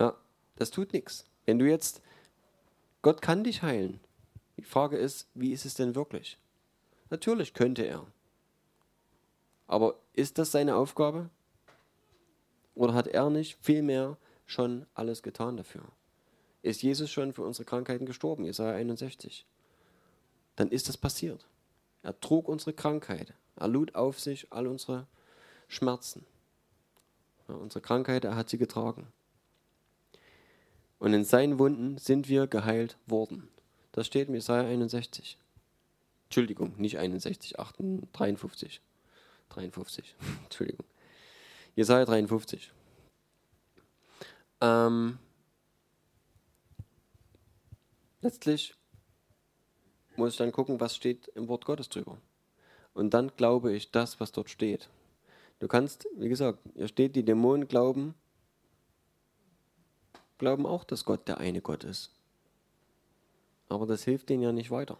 Ja, das tut nichts. Wenn du jetzt, Gott kann dich heilen. Die Frage ist, wie ist es denn wirklich? Natürlich könnte er. Aber ist das seine Aufgabe? Oder hat er nicht vielmehr schon alles getan dafür? Ist Jesus schon für unsere Krankheiten gestorben, Jesaja 61. Dann ist das passiert. Er trug unsere Krankheit. Er lud auf sich all unsere Schmerzen. Ja, unsere Krankheit, er hat sie getragen. Und in seinen Wunden sind wir geheilt worden. Das steht in Jesaja 61. Entschuldigung, nicht 61, 58, 53. 53, Entschuldigung. Jesaja 53. Ähm, letztlich muss ich dann gucken, was steht im Wort Gottes drüber. Und dann glaube ich das, was dort steht. Du kannst, wie gesagt, hier steht, die Dämonen glauben, glauben auch, dass Gott der eine Gott ist. Aber das hilft ihnen ja nicht weiter.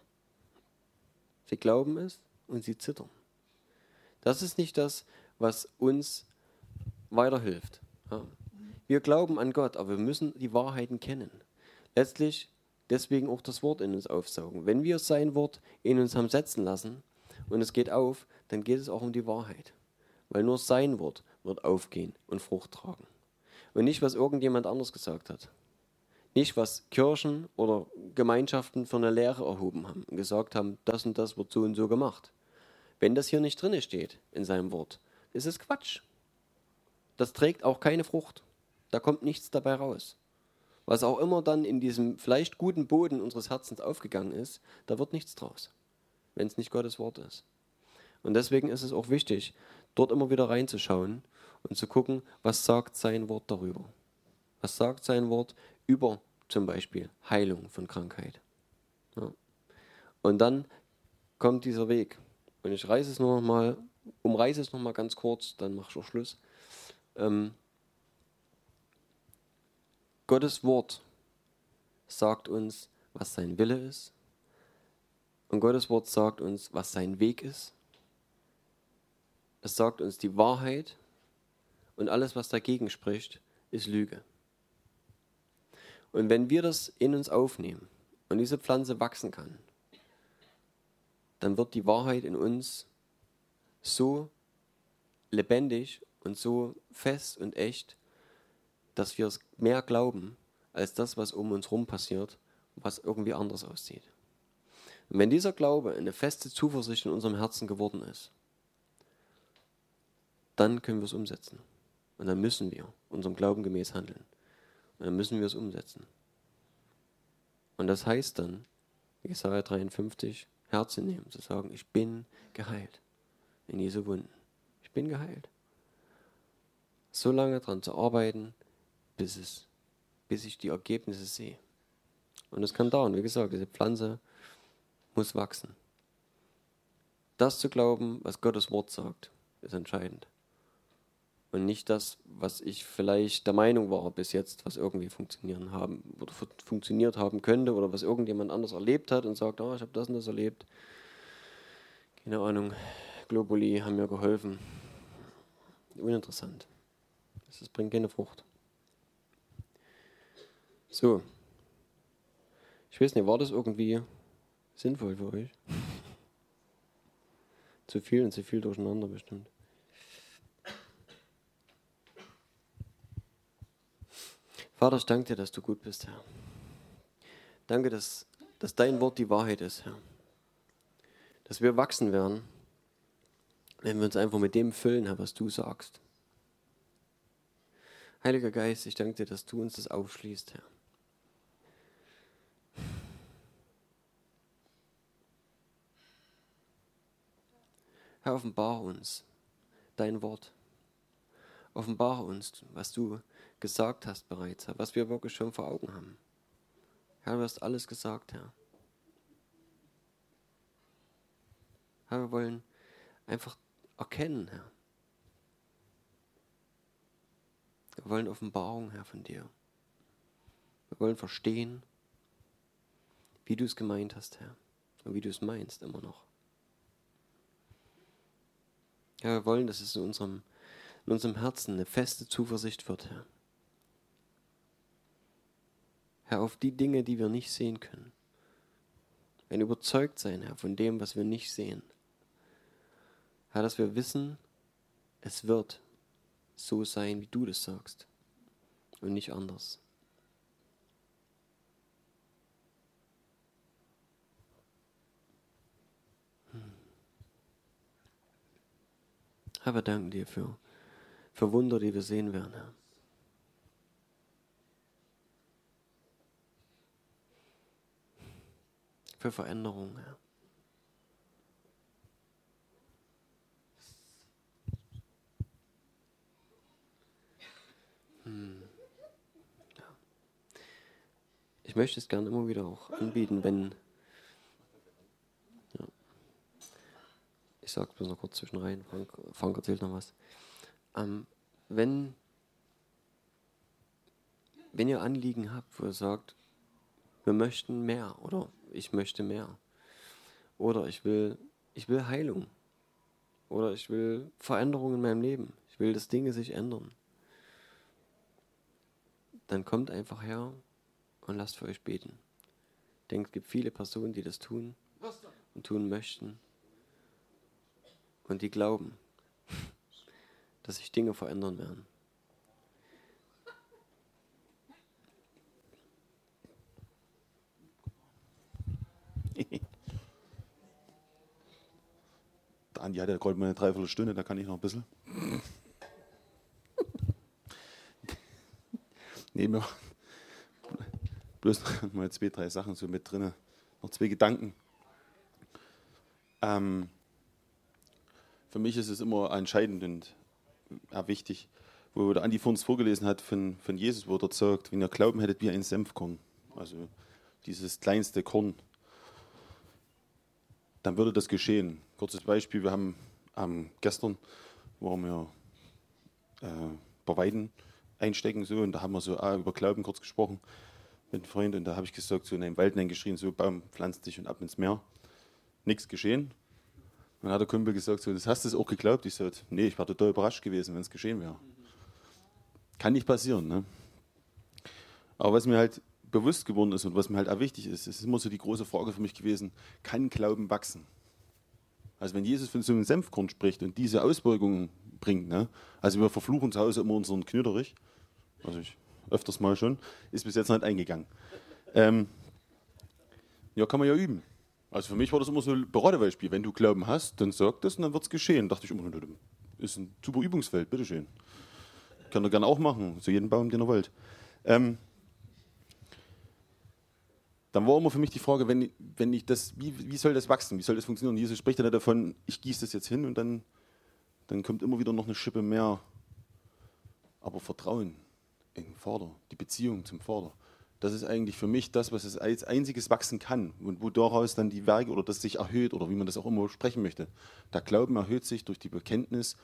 Sie glauben es und sie zittern. Das ist nicht das, was uns weiterhilft. Wir glauben an Gott, aber wir müssen die Wahrheiten kennen. Letztlich deswegen auch das Wort in uns aufsaugen. Wenn wir sein Wort in uns haben setzen lassen und es geht auf, dann geht es auch um die Wahrheit. Weil nur sein Wort wird aufgehen und Frucht tragen. Und nicht, was irgendjemand anders gesagt hat. Nicht, was Kirchen oder Gemeinschaften für eine Lehre erhoben haben und gesagt haben, das und das wird so und so gemacht. Wenn das hier nicht drin steht in seinem Wort, ist es Quatsch. Das trägt auch keine Frucht. Da kommt nichts dabei raus was auch immer dann in diesem vielleicht guten Boden unseres Herzens aufgegangen ist, da wird nichts draus, wenn es nicht Gottes Wort ist. Und deswegen ist es auch wichtig, dort immer wieder reinzuschauen und zu gucken, was sagt sein Wort darüber. Was sagt sein Wort über zum Beispiel Heilung von Krankheit. Ja. Und dann kommt dieser Weg. Und ich reiße es noch mal, umreiße es noch mal ganz kurz, dann mache ich auch Schluss. Ähm, Gottes Wort sagt uns, was sein Wille ist. Und Gottes Wort sagt uns, was sein Weg ist. Es sagt uns die Wahrheit und alles, was dagegen spricht, ist Lüge. Und wenn wir das in uns aufnehmen und diese Pflanze wachsen kann, dann wird die Wahrheit in uns so lebendig und so fest und echt, dass wir es mehr glauben als das, was um uns herum passiert, was irgendwie anders aussieht. Und wenn dieser Glaube eine feste Zuversicht in unserem Herzen geworden ist, dann können wir es umsetzen. Und dann müssen wir unserem Glauben gemäß handeln. Und dann müssen wir es umsetzen. Und das heißt dann, Jesaja 53, Herzen nehmen, zu sagen, ich bin geheilt in Jesu Wunden. Ich bin geheilt. So lange daran zu arbeiten, bis es, bis ich die Ergebnisse sehe. Und es kann dauern, wie gesagt, diese Pflanze muss wachsen. Das zu glauben, was Gottes Wort sagt, ist entscheidend. Und nicht das, was ich vielleicht der Meinung war bis jetzt, was irgendwie funktionieren haben oder funktioniert haben könnte oder was irgendjemand anders erlebt hat und sagt, oh, ich habe das und das erlebt. Keine Ahnung, Globuli haben mir geholfen. Uninteressant. Das bringt keine Frucht. So. Ich weiß nicht, war das irgendwie sinnvoll für euch? zu viel und zu viel durcheinander bestimmt. Vater, ich danke dir, dass du gut bist, Herr. Danke, dass, dass dein Wort die Wahrheit ist, Herr. Dass wir wachsen werden, wenn wir uns einfach mit dem füllen, Herr, was du sagst. Heiliger Geist, ich danke dir, dass du uns das aufschließt, Herr. Herr, offenbare uns dein Wort. Offenbare uns, was du gesagt hast bereits, was wir wirklich schon vor Augen haben. Herr, du hast alles gesagt, Herr. Herr, wir wollen einfach erkennen, Herr. Wir wollen Offenbarung, Herr, von dir. Wir wollen verstehen, wie du es gemeint hast, Herr. Und wie du es meinst immer noch. Ja, wir wollen, dass es in unserem, in unserem Herzen eine feste Zuversicht wird, Herr. Herr, auf die Dinge, die wir nicht sehen können. Ein überzeugt sein, Herr, von dem, was wir nicht sehen. Herr, dass wir wissen, es wird so sein, wie du das sagst und nicht anders. Herr, wir danken dir für, für Wunder, die wir sehen werden, Herr. Für Veränderungen, Herr. Hm. Ich möchte es gerne immer wieder auch anbieten, wenn, ich sage es bloß noch kurz zwischen rein, Frank, Frank erzählt noch was. Ähm, wenn, wenn ihr Anliegen habt, wo ihr sagt, wir möchten mehr oder ich möchte mehr oder ich will, ich will Heilung oder ich will Veränderungen in meinem Leben, ich will, dass Dinge sich ändern, dann kommt einfach her und lasst für euch beten. Ich denke, es gibt viele Personen, die das tun und tun möchten und die glauben, dass sich Dinge verändern werden. Der Andi hat ja gerade mal eine Dreiviertelstunde, da kann ich noch ein bisschen. Nehmen wir bloß mal zwei, drei Sachen so mit drin. Noch zwei Gedanken. Ähm, für mich ist es immer entscheidend und ja, wichtig, wo der Andi vor uns vorgelesen hat von, von Jesus, wo er sagt, wenn ihr Glauben hättet wie ein Senfkorn, also dieses kleinste Korn, dann würde das geschehen. Kurzes Beispiel, wir haben ähm, gestern, wo wir äh, paar Weiden einstecken so, und da haben wir so ah, über Glauben kurz gesprochen mit einem Freund und da habe ich gesagt, so in einem Wald geschrien, so Baum pflanzt dich und ab ins Meer. Nichts geschehen. Dann hat der Kumpel gesagt, so, das hast du auch geglaubt? Ich sagte, nee, ich war total überrascht gewesen, wenn es geschehen wäre. Kann nicht passieren. Ne? Aber was mir halt bewusst geworden ist und was mir halt auch wichtig ist, ist immer so die große Frage für mich gewesen, kann Glauben wachsen? Also wenn Jesus von so einem Senfkorn spricht und diese Auswirkungen bringt, ne? also wir verfluchen zu Hause immer unseren Knöderich, also ich öfters mal schon, ist bis jetzt nicht eingegangen. Ähm, ja, kann man ja üben. Also für mich war das immer so ein Beratebeispiel. Wenn du Glauben hast, dann sag das und dann wird es geschehen. Da dachte ich immer, ist ein super Übungsfeld, bitteschön. Könnt ihr gerne auch machen, so jeden Baum, den ihr wollt. Ähm, dann war immer für mich die Frage, wenn, wenn ich das, wie, wie soll das wachsen, wie soll das funktionieren? Jesus spricht ja nicht davon, ich gieße das jetzt hin und dann, dann kommt immer wieder noch eine Schippe mehr. Aber Vertrauen, Ein Vater, die Beziehung zum Vater. Das ist eigentlich für mich das, was es als einziges wachsen kann und wo daraus dann die Werke oder das sich erhöht oder wie man das auch immer sprechen möchte. Der Glauben erhöht sich durch die Bekenntnis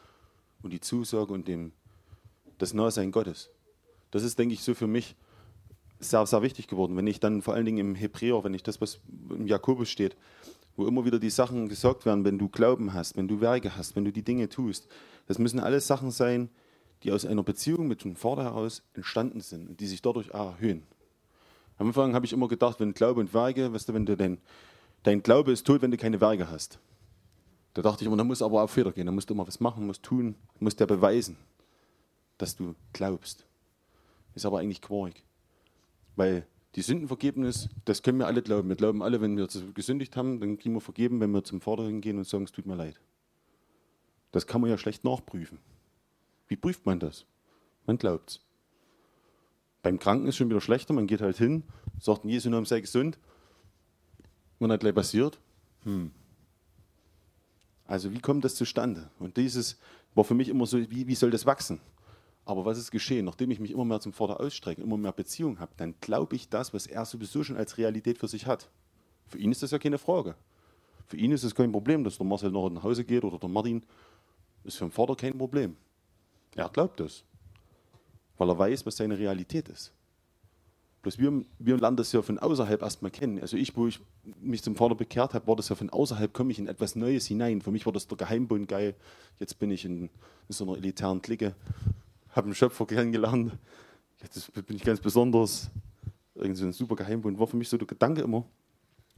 und die Zusage und dem, das Nahsein Gottes. Das ist, denke ich, so für mich sehr, sehr wichtig geworden. Wenn ich dann vor allen Dingen im Hebräer, wenn ich das, was im Jakobus steht, wo immer wieder die Sachen gesagt werden, wenn du Glauben hast, wenn du Werke hast, wenn du die Dinge tust, das müssen alles Sachen sein, die aus einer Beziehung mit dem Vater heraus entstanden sind und die sich dadurch erhöhen. Am Anfang habe ich immer gedacht, wenn Glaube und Werke, weißt du, wenn du dein, dein Glaube ist tot, wenn du keine Werke hast. Da dachte ich immer, da muss aber auch Feder gehen, da musst du immer was machen, musst tun, musst dir beweisen, dass du glaubst. Ist aber eigentlich Quark. Weil die Sündenvergebnis, das können wir alle glauben. Wir glauben alle, wenn wir gesündigt haben, dann kriegen wir vergeben, wenn wir zum Vater hingehen und sagen, es tut mir leid. Das kann man ja schlecht nachprüfen. Wie prüft man das? Man glaubt's. Beim Kranken ist es schon wieder schlechter, man geht halt hin, sagt, in Jesu Namen sei gesund. Und hat gleich passiert. Hm. Also wie kommt das zustande? Und dieses war für mich immer so, wie, wie soll das wachsen? Aber was ist geschehen? Nachdem ich mich immer mehr zum Vater ausstrecke, immer mehr Beziehung habe, dann glaube ich das, was er sowieso schon als Realität für sich hat. Für ihn ist das ja keine Frage. Für ihn ist es kein Problem, dass der Marcel noch nach Hause geht oder der Martin. Ist für den Vater kein Problem. Er glaubt das weil er weiß, was seine Realität ist. Bloß wir, wir lernen das ja von außerhalb erstmal kennen. Also ich, wo ich mich zum Vater bekehrt habe, war das ja von außerhalb, komme ich in etwas Neues hinein. Für mich war das der Geheimbund geil. Jetzt bin ich in, in so einer elitären Clique, habe einen Schöpfer kennengelernt. Jetzt bin ich ganz besonders. Irgendwie so ein super Geheimbund. War für mich so der Gedanke immer,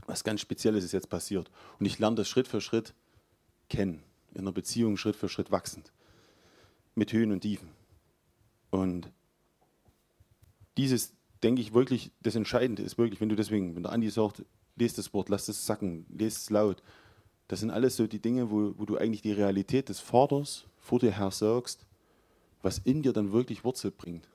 was ganz Spezielles ist jetzt passiert. Und ich lerne das Schritt für Schritt kennen. In einer Beziehung Schritt für Schritt wachsend. Mit Höhen und Tiefen. Und dieses, denke ich, wirklich das Entscheidende ist wirklich, wenn du deswegen, wenn der Andi sagt, lest das Wort, lass es sacken, lest es laut. Das sind alles so die Dinge, wo, wo du eigentlich die Realität des Vaters vor dir her sagst, was in dir dann wirklich Wurzel bringt.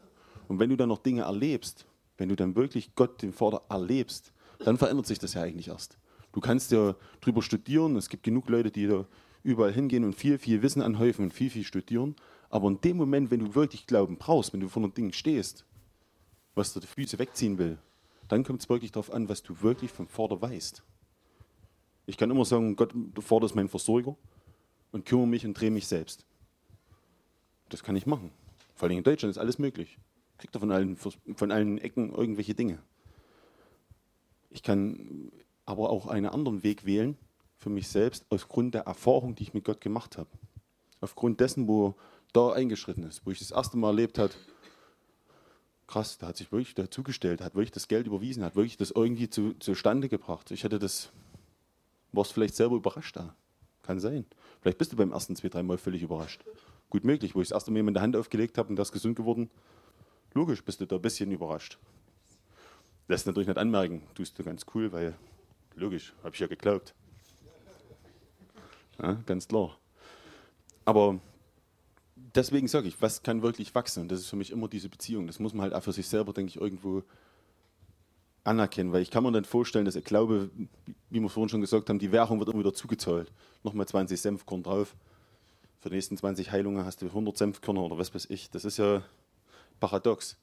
Und wenn du dann noch Dinge erlebst, wenn du dann wirklich Gott, den Vater, erlebst, dann verändert sich das ja eigentlich erst. Du kannst ja drüber studieren, es gibt genug Leute, die da überall hingehen und viel, viel Wissen anhäufen und viel, viel studieren. Aber in dem Moment, wenn du wirklich Glauben brauchst, wenn du vor einem Ding stehst, was dir die Füße wegziehen will, dann kommt es wirklich darauf an, was du wirklich vom Vater weißt. Ich kann immer sagen, Gott, der Vater ist mein Versorger und kümmere mich und drehe mich selbst. Das kann ich machen. Vor allem in Deutschland ist alles möglich. Kriegt er von allen, von allen Ecken irgendwelche Dinge. Ich kann aber auch einen anderen Weg wählen für mich selbst, aufgrund der Erfahrung, die ich mit Gott gemacht habe. Aufgrund dessen, wo da eingeschritten ist, wo ich das erste Mal erlebt habe, krass, da hat sich wirklich dazugestellt, hat wirklich das Geld überwiesen, hat wirklich das irgendwie zu, zustande gebracht. Ich hätte das, warst vielleicht selber überrascht da. Kann sein. Vielleicht bist du beim ersten zwei, dreimal völlig überrascht. Gut möglich, wo ich das erste Mal jemand die Hand aufgelegt habe und das gesund geworden. Logisch bist du da ein bisschen überrascht. Lässt natürlich nicht anmerken, tust du ganz cool, weil logisch, habe ich ja geglaubt. Ja, ganz klar. Aber deswegen sage ich, was kann wirklich wachsen? Und das ist für mich immer diese Beziehung. Das muss man halt auch für sich selber, denke ich, irgendwo anerkennen, weil ich kann mir dann vorstellen, dass ich glaube, wie wir vorhin schon gesagt haben, die Währung wird immer wieder zugezahlt. Nochmal 20 Senfkorn drauf. Für die nächsten 20 Heilungen hast du 100 Senfkörner oder was weiß ich. Das ist ja paradox.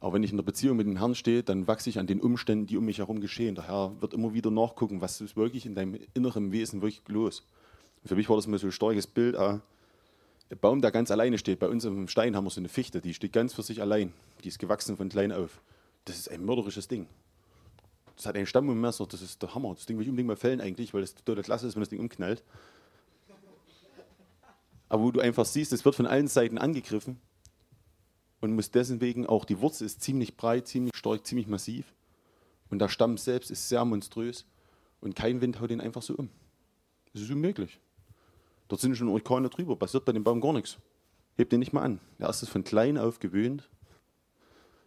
Aber wenn ich in der Beziehung mit dem Herrn stehe, dann wachse ich an den Umständen, die um mich herum geschehen. Der Herr wird immer wieder nachgucken, was ist wirklich in deinem inneren Wesen wirklich los. Und für mich war das mal so ein starkes Bild, auch, Baum, der ganz alleine steht. Bei uns im Stein haben wir so eine Fichte, die steht ganz für sich allein. Die ist gewachsen von klein auf. Das ist ein mörderisches Ding. Das hat einen Stamm und Messer, das ist der Hammer. Das Ding will ich unbedingt mal fällen eigentlich, weil das total klasse ist, wenn das Ding umknallt. Aber wo du einfach siehst, es wird von allen Seiten angegriffen und muss deswegen auch, die Wurzel ist ziemlich breit, ziemlich stark, ziemlich massiv. Und der Stamm selbst ist sehr monströs und kein Wind haut ihn einfach so um. Das ist unmöglich. Dort sind schon Orkane drüber, passiert bei dem Baum gar nichts. Hebt den nicht mal an. Er ist es von klein auf gewöhnt,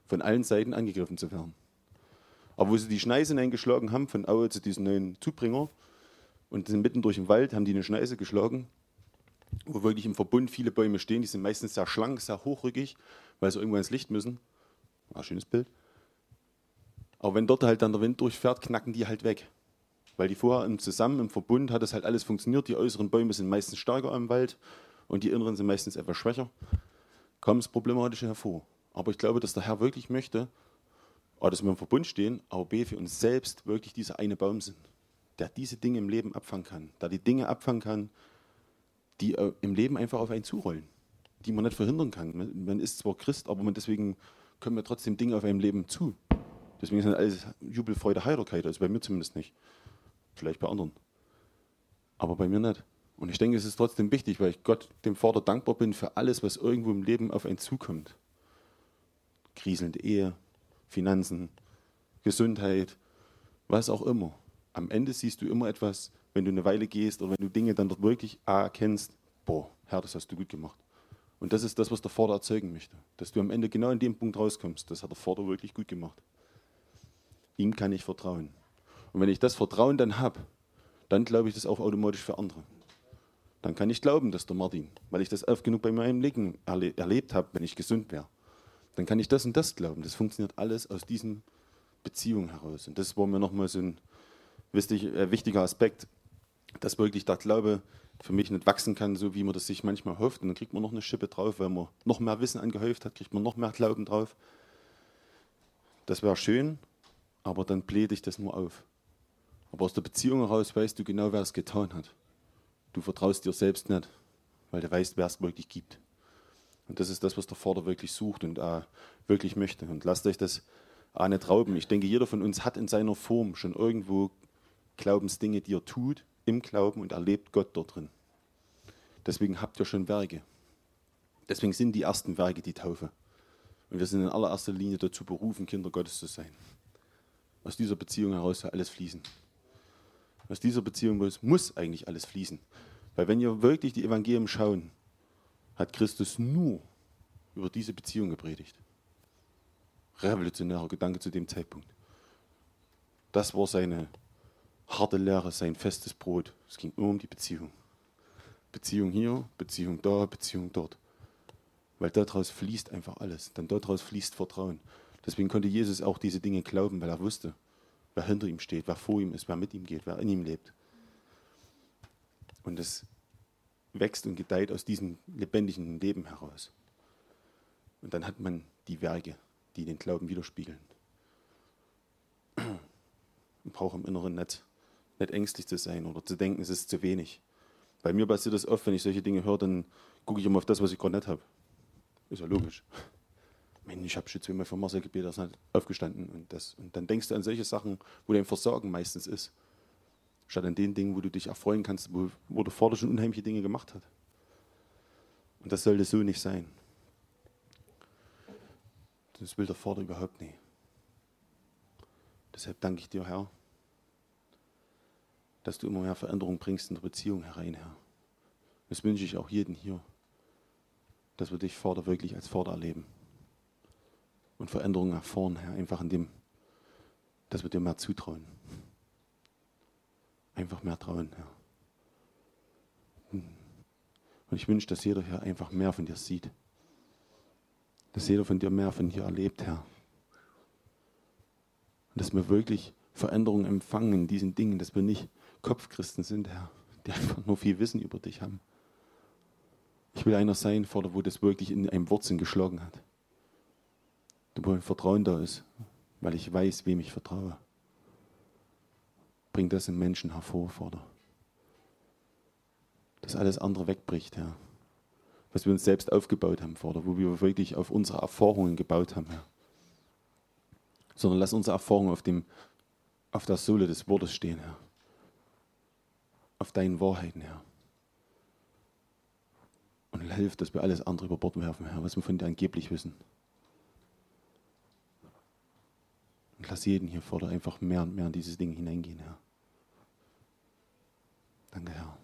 von allen Seiten angegriffen zu werden. Aber wo sie die Schneise eingeschlagen haben, von Aue zu diesem neuen Zubringer, und sind mitten durch den Wald, haben die eine Schneise geschlagen, wo wirklich im Verbund viele Bäume stehen. Die sind meistens sehr schlank, sehr hochrückig, weil sie irgendwann ins Licht müssen. Ein schönes Bild. Aber wenn dort halt dann der Wind durchfährt, knacken die halt weg. Weil die vorher im Zusammen, im Verbund hat das halt alles funktioniert. Die äußeren Bäume sind meistens stärker im Wald und die inneren sind meistens etwas schwächer. Kommt das Problematische hervor. Aber ich glaube, dass der Herr wirklich möchte, A, dass wir im Verbund stehen, aber B, für uns selbst wirklich dieser eine Baum sind, der diese Dinge im Leben abfangen kann, der die Dinge abfangen kann, die äh, im Leben einfach auf einen zurollen, die man nicht verhindern kann. Man, ist zwar Christ, aber man deswegen kommen wir trotzdem Dinge auf einem Leben zu. Deswegen sind alles Jubel, Freude, Heiterkeit. Also bei mir zumindest nicht. Vielleicht bei anderen. Aber bei mir nicht. Und ich denke, es ist trotzdem wichtig, weil ich Gott, dem Vater, dankbar bin für alles, was irgendwo im Leben auf einen zukommt. Kriselnde Ehe, Finanzen, Gesundheit, was auch immer. Am Ende siehst du immer etwas, wenn du eine Weile gehst oder wenn du Dinge dann dort wirklich erkennst, boah, Herr, das hast du gut gemacht. Und das ist das, was der Vater erzeugen möchte. Dass du am Ende genau in dem Punkt rauskommst. Das hat der Vater wirklich gut gemacht. Ihm kann ich vertrauen. Und wenn ich das Vertrauen dann habe, dann glaube ich das auch automatisch für andere. Dann kann ich glauben, dass der Martin, weil ich das oft genug bei meinem Leben erle erlebt habe, wenn ich gesund wäre, dann kann ich das und das glauben. Das funktioniert alles aus diesen Beziehungen heraus. Und das war mir nochmal so ein wichtig, äh, wichtiger Aspekt, dass wirklich der Glaube für mich nicht wachsen kann, so wie man das sich manchmal hofft. Und dann kriegt man noch eine Schippe drauf, weil man noch mehr Wissen angehäuft hat, kriegt man noch mehr Glauben drauf. Das wäre schön, aber dann bläht ich das nur auf. Aber aus der Beziehung heraus weißt du genau, wer es getan hat. Du vertraust dir selbst nicht, weil du weißt, wer es wirklich gibt. Und das ist das, was der Vater wirklich sucht und äh, wirklich möchte. Und lasst euch das auch nicht rauben. Ich denke, jeder von uns hat in seiner Form schon irgendwo Glaubensdinge, die er tut, im Glauben und erlebt Gott dort drin. Deswegen habt ihr schon Werke. Deswegen sind die ersten Werke die Taufe. Und wir sind in allererster Linie dazu berufen, Kinder Gottes zu sein. Aus dieser Beziehung heraus soll alles fließen. Aus dieser Beziehung muss eigentlich alles fließen. Weil wenn wir wirklich die Evangelium schauen, hat Christus nur über diese Beziehung gepredigt. Revolutionärer Gedanke zu dem Zeitpunkt. Das war seine harte Lehre, sein festes Brot. Es ging nur um die Beziehung. Beziehung hier, Beziehung da, Beziehung dort. Weil daraus fließt einfach alles. Denn daraus fließt Vertrauen. Deswegen konnte Jesus auch diese Dinge glauben, weil er wusste, wer hinter ihm steht, wer vor ihm ist, wer mit ihm geht, wer in ihm lebt. Und es wächst und gedeiht aus diesem lebendigen Leben heraus. Und dann hat man die Werke, die den Glauben widerspiegeln. Man braucht im Inneren nicht, nicht ängstlich zu sein oder zu denken, es ist zu wenig. Bei mir passiert das oft, wenn ich solche Dinge höre, dann gucke ich immer auf das, was ich gerade nicht habe. Ist ja logisch. Mensch, ich habe schon zweimal für Marcel gebetet, ist halt aufgestanden. Und, das. und dann denkst du an solche Sachen, wo dein Versorgen meistens ist. Statt an den Dingen, wo du dich erfreuen kannst, wo, wo der Vater schon unheimliche Dinge gemacht hat. Und das sollte so nicht sein. Das will der Vater überhaupt nicht. Deshalb danke ich dir, Herr, dass du immer mehr Veränderung bringst in der Beziehung herein, Herr. Das wünsche ich auch jedem hier, dass wir dich, Vater, wirklich als Vater erleben und Veränderungen erfahren, Herr, einfach in dem, dass wir dir mehr zutrauen. Einfach mehr trauen, Herr. Und ich wünsche, dass jeder hier einfach mehr von dir sieht. Dass jeder von dir mehr von dir erlebt, Herr. Und dass wir wirklich Veränderungen empfangen in diesen Dingen, dass wir nicht Kopfchristen sind, Herr, die einfach nur viel Wissen über dich haben. Ich will einer sein, Vater, wo das wirklich in einem Wurzeln geschlagen hat wo ein Vertrauen da ist, weil ich weiß, wem ich vertraue. Bring das im Menschen hervor, Vater. Dass alles andere wegbricht, Herr. Was wir uns selbst aufgebaut haben, Vater, wo wir wirklich auf unsere Erfahrungen gebaut haben, Herr. Sondern lass unsere Erfahrungen auf, auf der Sohle des Wortes stehen, Herr. Auf deinen Wahrheiten, Herr. Und hilf, dass wir alles andere über Bord werfen, Herr, was wir von dir angeblich wissen. Und lass jeden hier vor dir einfach mehr und mehr in dieses Ding hineingehen, Herr. Danke, Herr.